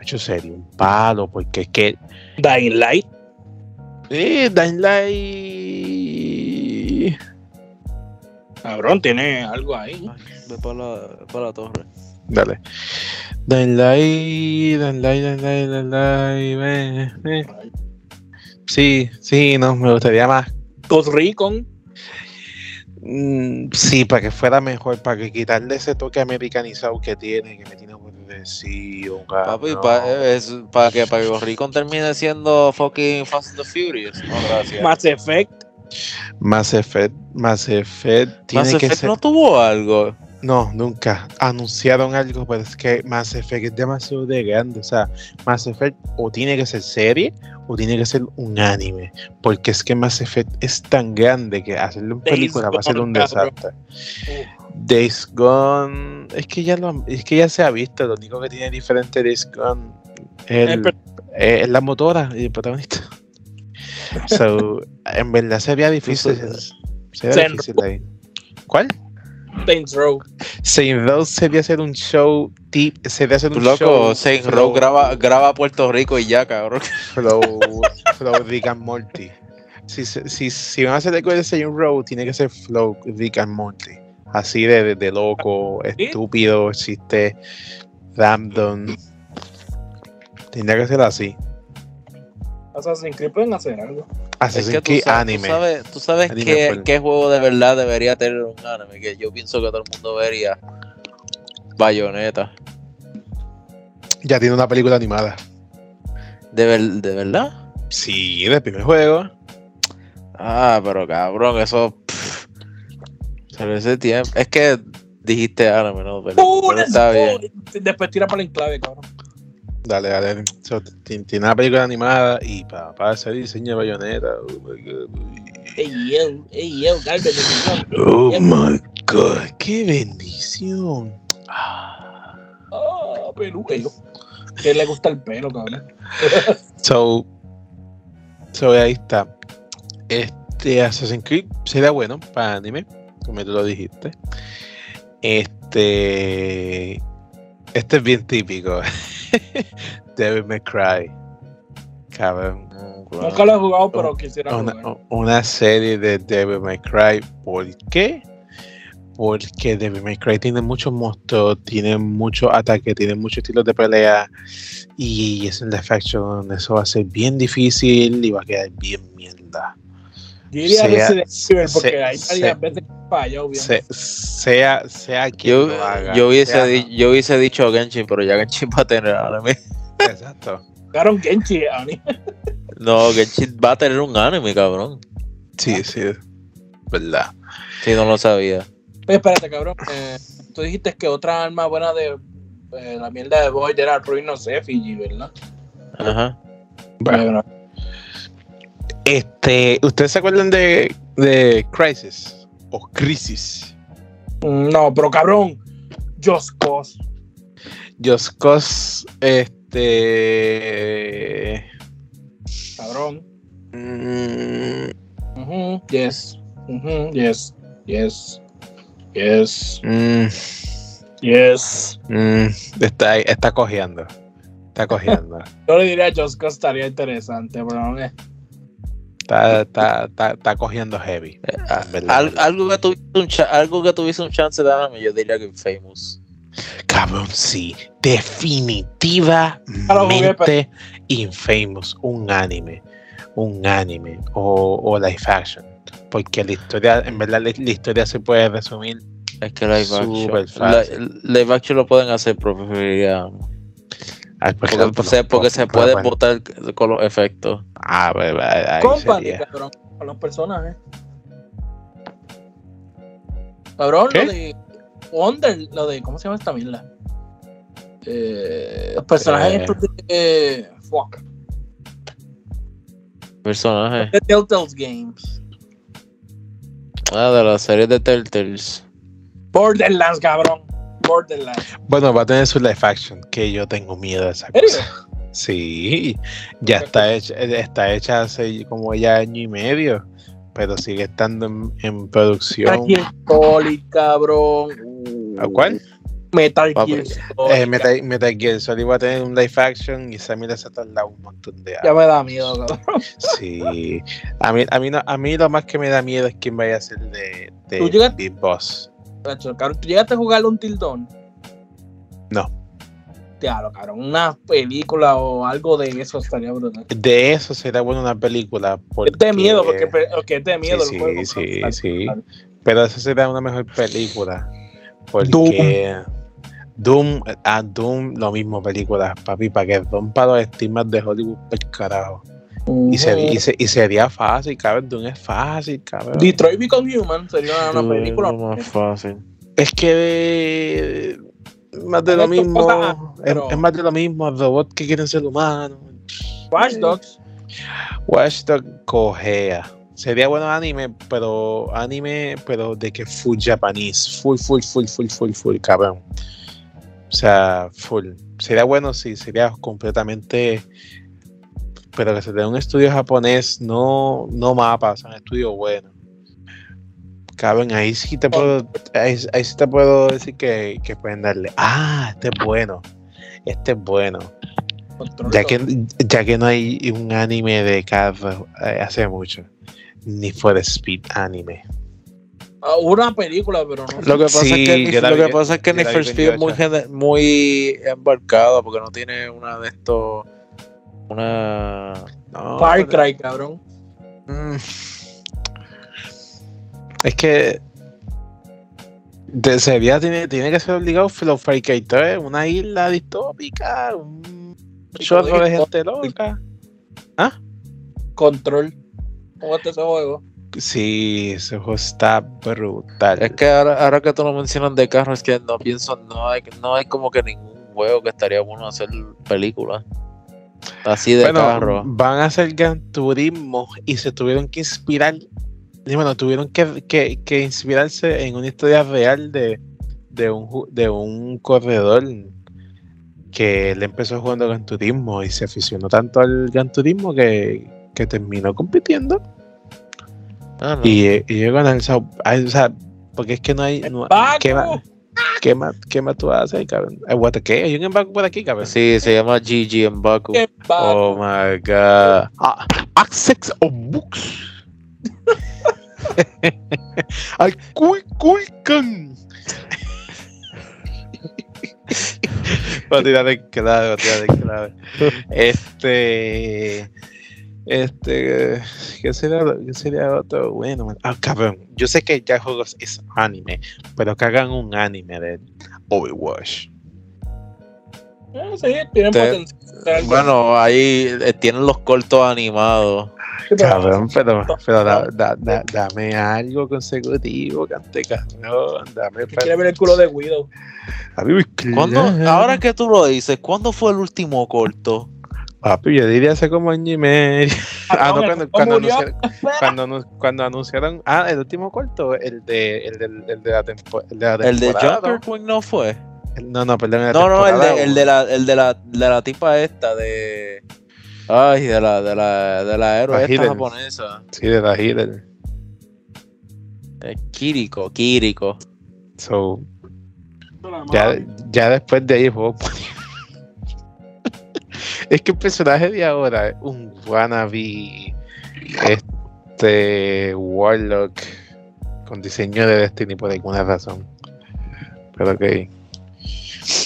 Speaker 1: Hecho sería un palo, porque es que
Speaker 3: Dying Light.
Speaker 1: eh, Dying Light.
Speaker 3: Cabrón, tiene algo ahí.
Speaker 2: Ve para la, para la torre.
Speaker 1: Dale. Dying Light, Dying Light, Dying Light, Dying Light, ve, ve. Sí, sí, no, me gustaría más.
Speaker 3: Ghost Recon.
Speaker 1: Mm, sí, para que fuera mejor, para que quitarle ese toque americanizado que tiene, que me tiene aborrecido,
Speaker 2: Papi,
Speaker 1: cabrón.
Speaker 2: para que, para que Recon termine siendo fucking Fast and the Furious. No, gracias.
Speaker 3: Mass Effect.
Speaker 1: Mass Effect, Mass Effect tiene
Speaker 2: Mass
Speaker 1: que
Speaker 2: Effect
Speaker 1: ser.
Speaker 2: no tuvo algo.
Speaker 1: No, nunca. Anunciaron algo, pero es que Mass Effect es demasiado de grande. O sea, Mass Effect o tiene que ser serie o tiene que ser un anime. Porque es que Mass Effect es tan grande que hacerlo en
Speaker 3: Days
Speaker 1: película va a ser un desastre. Days Gone, es que ya lo, es que ya se ha visto. Lo único que tiene diferente Days Gone es, el- eh, es la motora y el protagonista. So, en verdad sería difícil. Sería difícil ahí. ¿Cuál?
Speaker 3: Saints Row.
Speaker 1: Saint Row sería hacer un show tip, sería hacer un
Speaker 2: Loco,
Speaker 1: show
Speaker 2: Saint Row graba, graba Puerto Rico y ya, cabrón.
Speaker 1: flow, flow Rick and Morty. Si, si, si, si van a hacer algo de Saint Row, tiene que ser flow Rick and Morty. Así de, de, de loco, estúpido, chiste random. Tendría que ser así.
Speaker 3: Assassin's Creed pueden hacer algo.
Speaker 1: Así
Speaker 2: Es que sabes,
Speaker 1: anime.
Speaker 2: tú sabes, tú sabes
Speaker 1: Anime
Speaker 2: qué, qué juego de verdad debería tener un anime, que yo pienso que todo el mundo vería. Bayonetta.
Speaker 1: Ya tiene una película animada.
Speaker 2: ¿De, ver- ¿De verdad?
Speaker 1: Sí, del primer juego.
Speaker 2: Ah, pero cabrón, eso. pff, se ve ese tiempo. Es que dijiste anime, ¿no? Pero,
Speaker 3: ¡Uh,
Speaker 2: pero está bien.
Speaker 3: Después tira para el enclave, cabrón.
Speaker 1: Dale, dale. So, ti- tiene una película animada y para, diseño de bayoneta. Oh my god.
Speaker 3: Ey, yo, ey, yo, de
Speaker 1: Oh my god, qué bendición. Ah,
Speaker 3: Ah, peluquero. que le gusta el pelo, cabrón.
Speaker 1: So, so ahí está. Este Assassin's Creed sería bueno para anime, como tú lo dijiste. Este. Este es bien típico. Devil May Cry. Cabrón.
Speaker 3: Nunca lo he jugado, pero quisiera
Speaker 1: Una,
Speaker 3: jugar.
Speaker 1: una serie de Devil May Cry. ¿Por qué? Porque Devil May Cry tiene muchos monstruos, tiene muchos ataques, tiene muchos estilos de pelea. Y es en la faction, eso va a ser bien difícil y va a quedar bien mierda.
Speaker 3: Yo diría
Speaker 1: sea-
Speaker 3: Resident Evil, porque
Speaker 1: se-
Speaker 3: hay varias veces falla, obviamente.
Speaker 1: Se- sea, sea quien
Speaker 2: Yo,
Speaker 1: lo haga.
Speaker 2: yo, hubiese
Speaker 1: sea-
Speaker 2: di- yo hubiese dicho Genshin, pero ya Genshin va a tener anime.
Speaker 1: Exacto.
Speaker 3: Jugaron Genchi, Ani.
Speaker 2: No, Genshin va a tener un anime, cabrón.
Speaker 1: Sí, sí. ¿Verdad?
Speaker 2: Si no lo sabía.
Speaker 3: Pues espérate, cabrón. eh, tú dijiste que otra arma buena de eh, la mierda de Void era Ruin of Effigy, ¿verdad?
Speaker 2: Ajá.
Speaker 1: Bueno, este, ¿ustedes se acuerdan de, de Crisis? O Crisis.
Speaker 3: Mm, No, pero cabrón, Just Cause.
Speaker 1: Just Cause, este.
Speaker 3: Cabrón.
Speaker 1: mm,
Speaker 3: Yes. Yes. Yes. Yes.
Speaker 1: mm,
Speaker 3: Yes.
Speaker 1: mm, está, está cojeando. Está cojeando.
Speaker 3: Yo le diría Just Cause estaría interesante, pero no es.
Speaker 1: Está, está, está, está cogiendo heavy.
Speaker 2: Ah, al- algo, que tuviese un algo que tuviese un chance de anime, yo diría que Famous.
Speaker 1: Cabrón, sí. Definitivamente Infamous. Un anime. Un anime. O, o live action. Porque la historia, en verdad, la, la historia se puede resumir.
Speaker 2: Es que live
Speaker 1: Súper
Speaker 2: action. live action lo pueden hacer, pero preferiría.
Speaker 1: Ay,
Speaker 2: Porque,
Speaker 1: por
Speaker 2: porque se, porque se puede votar con los efectos.
Speaker 1: Ah,
Speaker 3: Company,
Speaker 1: sería.
Speaker 3: cabrón, con los personajes. Cabrón,
Speaker 1: ¿Qué?
Speaker 3: lo de Wonder, lo de, ¿cómo se llama esta mierda? Eh, los personajes
Speaker 2: Eh.
Speaker 3: estos de eh, fuck,
Speaker 2: Personajes.
Speaker 3: de Telltale's Games.
Speaker 2: Ah, de la serie de Telltales.
Speaker 3: Borderlands, cabrón. Borderlands.
Speaker 1: Bueno, va a tener su live action. Que yo tengo miedo de esa cosa. Sí, ya está hecha, está hecha hace como ya año y medio. Pero sigue estando en, en producción.
Speaker 3: Metal Gear Solid, cabrón.
Speaker 1: ¿A cuál?
Speaker 3: Metal
Speaker 2: Papi,
Speaker 3: Gear Solid.
Speaker 1: Eh, Metal, Metal Gear Solid va a tener un live action y esa mira se ha tardado un montón de
Speaker 3: Ya
Speaker 1: años.
Speaker 3: me da miedo, cabrón.
Speaker 1: Sí. A mí, a, mí no- a mí lo más que me da miedo es quién vaya a ser de, de
Speaker 3: ¿Tú llegas-
Speaker 1: Big Boss.
Speaker 3: Cabrón, ¿Tú llegaste a jugarle un tildón?
Speaker 1: No.
Speaker 3: Claro, cabrón. Una película o algo de eso estaría brutal.
Speaker 1: De eso será buena una película. Porque,
Speaker 3: Es de miedo, porque, porque es de miedo
Speaker 1: Sí,
Speaker 3: el juego.
Speaker 1: sí, sí. Pero eso será una mejor película. Porque Doom, a Doom, lo mismo película, papi, para que Doom para los estigmas de Hollywood el carajo. Y, se- y, se- y sería fácil, cabrón, Doom es fácil, cabrón.
Speaker 3: Detroit Become Human sería una, una película.
Speaker 2: Más fácil.
Speaker 1: Es que eh, más de lo mismo, es,
Speaker 3: pero-
Speaker 1: es más de lo mismo, robots que quieren ser humanos.
Speaker 3: Watch Dogs.
Speaker 1: Watchdog cojea. Sería bueno anime, pero anime, pero de que full japonés, full, full, full, full, full, full, cabrón. O sea, full. Sería bueno si sería completamente, pero que se dé un estudio japonés, no, no mapa, o sea, un estudio bueno. Cabrón, ahí sí te puedo, ahí, ahí sí te puedo decir que, que pueden darle. Ah, este es bueno. Este es bueno.
Speaker 3: Control
Speaker 1: Ya que, ya que no hay un anime de carro eh, hace mucho, ni for Speed anime.
Speaker 3: Ah, una película, pero no.
Speaker 2: Lo que pasa
Speaker 1: Sí,
Speaker 2: es que, lo que, pasa es que Need for Speed es muy,
Speaker 1: 28.
Speaker 2: gene- muy embarcado porque no tiene una de estos. Una.
Speaker 1: No,
Speaker 3: Far Cry, cabrón.
Speaker 1: mm. Es que de sería tiene, tiene que ser obligado los Far Cry 3, una isla distópica, un chorro de gente loca.
Speaker 3: Control. ¿Cómo está ese juego?
Speaker 1: Sí, ese juego está brutal.
Speaker 2: Es que ahora, ahora que tú lo mencionas de carro, es que no pienso, no hay, no hay como que ningún juego que estaría bueno hacer película. Así de
Speaker 1: bueno,
Speaker 2: carro.
Speaker 1: van a hacer Gran Turismo y se tuvieron que inspirar, bueno, tuvieron que, que- que inspirarse en una historia real de, de, un, de un corredor que él empezó jugando Gran Turismo y se aficionó tanto al Gran Turismo que, que terminó compitiendo
Speaker 2: Ah, no.
Speaker 1: y, y llegó a ganar. O sea, hay- o sea, porque es que no hay. no- ¿qué, más, qué, más, ¿Qué más tú haces ahí, cabrón? Eh, what, ¿Qué? ¿Hay un embargo por aquí, cabrón?
Speaker 2: Sí, se llama GG en Baku.
Speaker 3: Qué
Speaker 2: Oh my god.
Speaker 1: Ah, Access of Books. Al Kulkan. Va a tirar el clave, va a tirar el clave. Este. Este. ¿Qué sería, qué sería otro? Bueno, man. Ah, cabrón. Yo sé que ya juegos es anime, pero que hagan un anime de Overwatch.
Speaker 3: Eh, sí, tienen
Speaker 2: Te-
Speaker 3: potencial.
Speaker 2: Bueno, ahí eh, tienen los cortos animados.
Speaker 3: Sí, pero-
Speaker 1: Cabrón, pero, pero da- da- da- dame algo consecutivo, cante cabrón. Dame
Speaker 3: quiere ver el culo de Widow.
Speaker 2: ¿Cuándo, ahora que tú lo dices, ¿cuándo fue el último corto?
Speaker 1: Papi, yo diría hace como año y medio. Ah, no,
Speaker 3: Cabrón,
Speaker 1: cuando, cuando, anunciaron, cuando, anu- cuando anunciaron. Ah, el último corto, el de, el del- el de la, tempo- el de la
Speaker 2: ¿El de Queen no fue?
Speaker 1: El- No, no, perdón. el de
Speaker 2: No, no, el de, el de la, el de la, de la tipa esta de. Ay, de la, de la, de la héroe
Speaker 1: La
Speaker 2: esta japonesa.
Speaker 1: Sí, de la Hitler.
Speaker 2: Eh, Kiriko, Kiriko.
Speaker 1: So, ya, ya después de ahí fue. Es que el personaje de ahora es un wannabe. Este. Warlock. Con diseño de Destiny por alguna razón. Pero ok.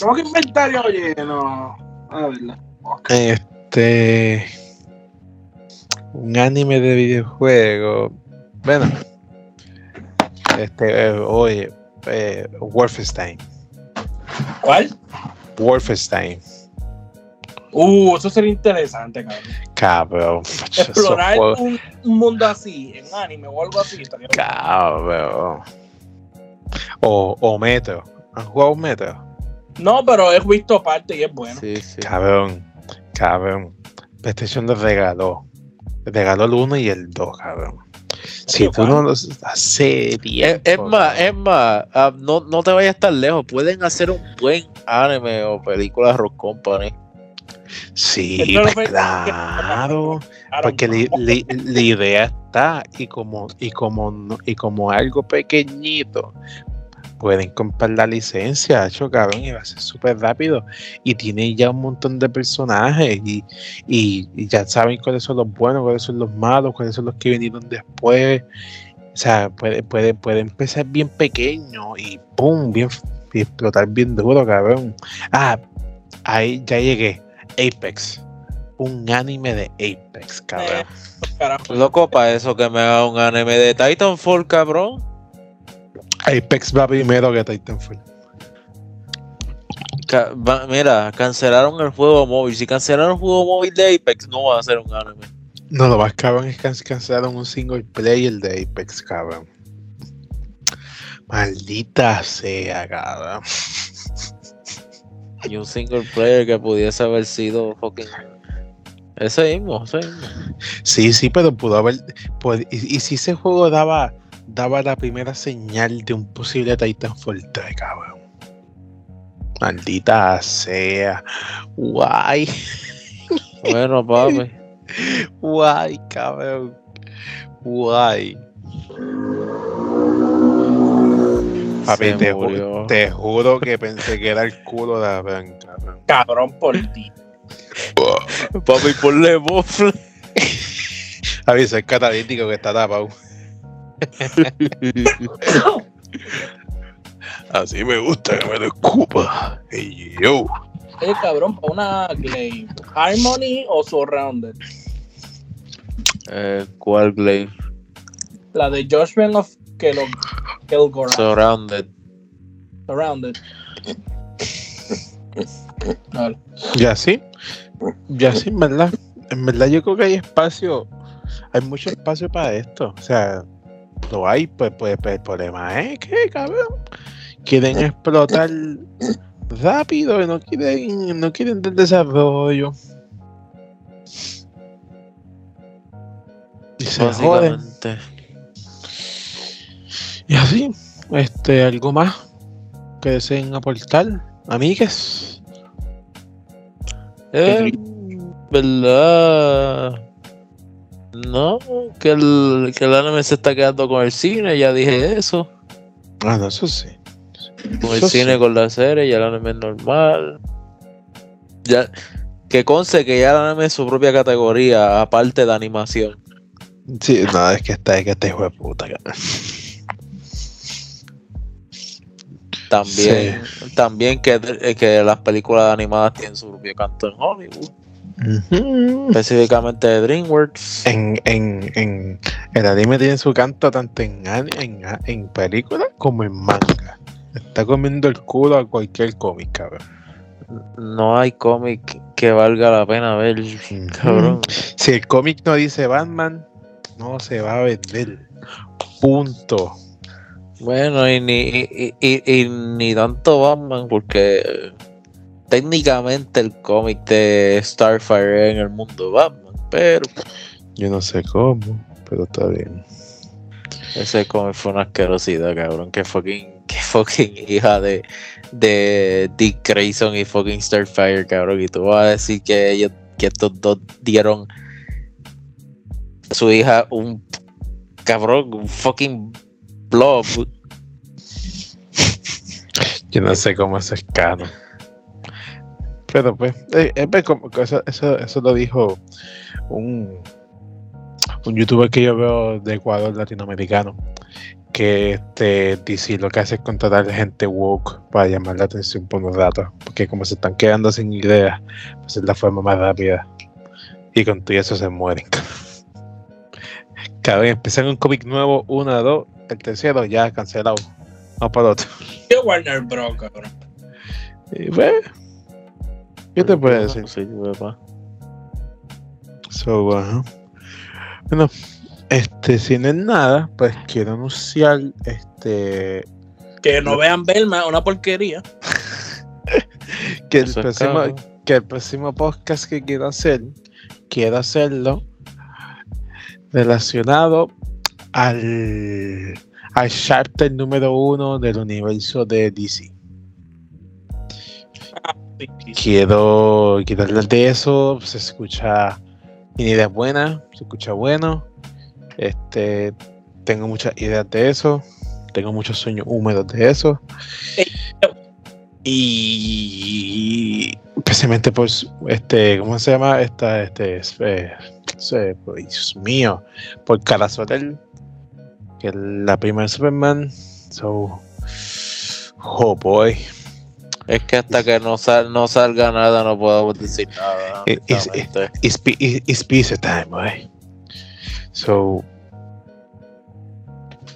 Speaker 3: ¿Cómo que inventario lleno? A ver.
Speaker 1: Este. Un anime de videojuego. Bueno. Este, eh, oye, eh, Wolfenstein.
Speaker 3: ¿Cuál?
Speaker 1: Wolfenstein.
Speaker 3: Uh, eso sería interesante, cabrón.
Speaker 1: Cabrón.
Speaker 3: Explorar
Speaker 1: juegos-
Speaker 3: un, un mundo así, en anime o algo así. estaría bien.
Speaker 1: Cabrón. O, o Metro. ¿Han jugado Metro?
Speaker 3: No, pero he visto parte y es bueno.
Speaker 2: Sí, sí.
Speaker 1: Cabrón. Cabrón. PlayStation les regaló. Les regaló el 1 y el 2, cabrón. Si tú no los hace
Speaker 2: Es,
Speaker 1: tiempo.
Speaker 2: es más, es más, ah, no, no te vayas tan lejos. Pueden hacer un buen anime o película Rock Company.
Speaker 1: Sí, pues claro. Porque li- li- la idea está y como, y como y como algo pequeñito, pueden comprar la licencia, hecho cabrón, y va a ser súper rápido. Y tiene ya un montón de personajes y, y- y ya saben cuáles son los buenos, cuáles son los malos, cuáles son los que vinieron después. O sea, puede, puede, puede empezar bien pequeño y pum, bien y explotar bien duro, cabrón. Ah, ahí ya llegué. Apex. Un anime de Apex, cabrón.
Speaker 3: carajo.
Speaker 2: Loco, para eso que me haga un anime de Titanfall, cabrón.
Speaker 1: Apex va primero que Titanfall.
Speaker 2: Ca- va- mira, cancelaron el juego móvil. Si cancelaron el juego móvil de Apex, no va a ser un anime.
Speaker 1: No, lo más cabrón es que cancelaron un single player de Apex, cabrón. Maldita sea, cabrón.
Speaker 2: Y un single player que pudiese haber sido fucking. Ese mismo, ese mismo.
Speaker 1: Sí, sí, pero pudo haber. y, y si ese juego daba, daba la primera señal de un posible Titanfall 3, cabrón. Maldita sea. Guay,
Speaker 2: Bueno, papi.
Speaker 1: guay, cabrón. Guay. Papi, te, ju- te juro que pensé que era el culo de Abraham, cabrón.
Speaker 3: Cabrón por ti.
Speaker 2: Papi, ponle bofle.
Speaker 1: Avisa, es catalítico que está tapado. Así me gusta que me lo escupa. Ey, yo.
Speaker 3: Oye, cabrón, para una Glaive. Harmony o Surrounded.
Speaker 2: eh, ¿Cuál Glaive?
Speaker 3: La de Judgment of Kelo- Kilgore.
Speaker 2: Surrounded.
Speaker 3: Surrounded. Vale.
Speaker 1: Ya sí. Ya sí, en verdad. En verdad yo creo que hay espacio. Hay mucho espacio para esto. O sea, lo hay, pues, pues, pues, el problema es que, cabrón, quieren explotar rápido y no quieren, no quieren del desarrollo. Y se joden. Y así, este, algo más que deseen aportar, amigues.
Speaker 2: Eh, ¿Verdad? No, que el, que el anime se está quedando con el cine, ya dije eso.
Speaker 1: Ah, no, eso sí.
Speaker 2: Con el
Speaker 1: Eso
Speaker 2: cine,
Speaker 1: sí.
Speaker 2: con la serie, y el anime es normal. Ya, que conste que ya el anime es su propia categoría, aparte de animación.
Speaker 1: Sí, no, es que está, es que este hijo de puta.
Speaker 2: También, también que, eh, que las películas animadas tienen su propio canto en Hollywood, específicamente de DreamWorks.
Speaker 1: En, en, en el anime tiene su canto tanto en, en, en película como en manga. Está comiendo el culo a cualquier cómic, cabrón.
Speaker 2: No hay cómic que valga la pena ver, cabrón.
Speaker 1: Si el cómic no dice Batman, no se va a vender. Punto.
Speaker 2: Bueno, y ni, y, y- y ni tanto Batman, porque técnicamente el cómic de Starfire es en el mundo de Batman, pero
Speaker 1: Yo no sé cómo, pero está bien.
Speaker 2: ese cómic fue una asquerosidad, cabrón. Que fucking, que fucking hija de, de Dick Grayson y fucking Starfire, cabrón. Y tú vas a decir que ellos, que estos dos dieron a su hija un cabrón, un fucking blob.
Speaker 1: Yo no sé cómo es caro. Pero pues, eh, eh, pues, eso, lo dijo un, un youtuber que yo veo de Ecuador latinoamericano. Que este DC lo que hace es contratar gente woke para llamar la atención por unos datos. Porque como se están quedando sin ideas, pues es la forma más rápida. Y con todo eso se mueren. Cada vez empiezan un cómic nuevo, uno, dos, el tercero ya cancelado. Vamos para otro.
Speaker 3: ¿Qué Warner Bros, cabrón?
Speaker 1: Y ¿qué te puedo decir?
Speaker 2: Sí, papá.
Speaker 1: So, ajá. Bueno, este, si no es nada, pues quiero anunciar este
Speaker 3: Que no vean Belma, una porquería.
Speaker 1: que el próximo, que el próximo podcast que quiero hacer, quiero hacerlo relacionado al, al chapter número uno del universo de DC.
Speaker 3: Sí.
Speaker 1: Quiero, quiero hablar de eso, se escucha, ideas buenas, se escucha bueno. Este, tengo muchas ideas de eso, tengo muchos sueños húmedos de eso. Y especialmente por su- este, ¿cómo se llama? Esta, este, es- eh, se- pues, Dios mío, por Cara Sotel, que es la prima de Superman. So, oh boy.
Speaker 2: Es que hasta que no, sal, no salga nada no podemos decir nada.
Speaker 1: It's, pi- it- it's pizza time, boy. So,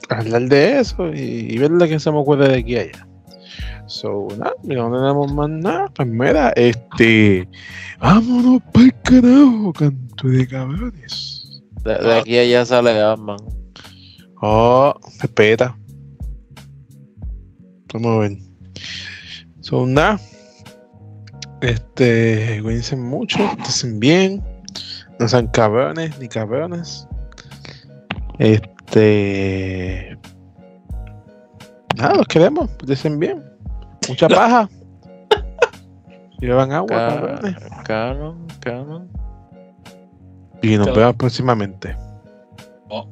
Speaker 1: hablar de eso y, y ver lo que se me ocurre de aquí a allá. So, nada, mira, no tenemos más nada. Pues mira, este. Vámonos para el carajo, canto de cabrones.
Speaker 2: De, de aquí a allá sale Batman.
Speaker 1: Oh, respeta. Vamos a ver. So, nada. Este, cuídense mucho, estén bien. No sean cabrones ni cabrones. Este. Nada, los queremos, estén bien. Mucha paja. Y beban agua.
Speaker 2: Canon, canon.
Speaker 1: Y nos vemos próximamente.
Speaker 3: Oh.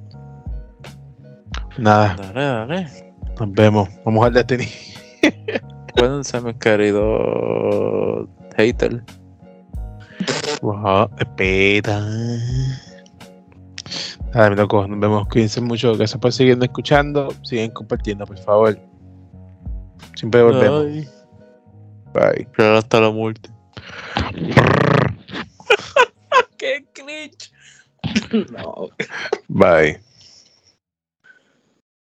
Speaker 1: Nada,
Speaker 2: Dale, dale.
Speaker 1: nos vemos. Vamos al de tenis.
Speaker 2: Cuídense, mis queridos haters.
Speaker 1: Wow, espera. Nada, mi loco, nos vemos. Cuídense mucho. Gracias por seguirnos escuchando. Siguen compartiendo, por favor. Siempre volvemos.
Speaker 2: Ay,
Speaker 1: Bye.
Speaker 2: pero hasta la muerte.
Speaker 3: ¡Qué cringe! no.
Speaker 1: Bye.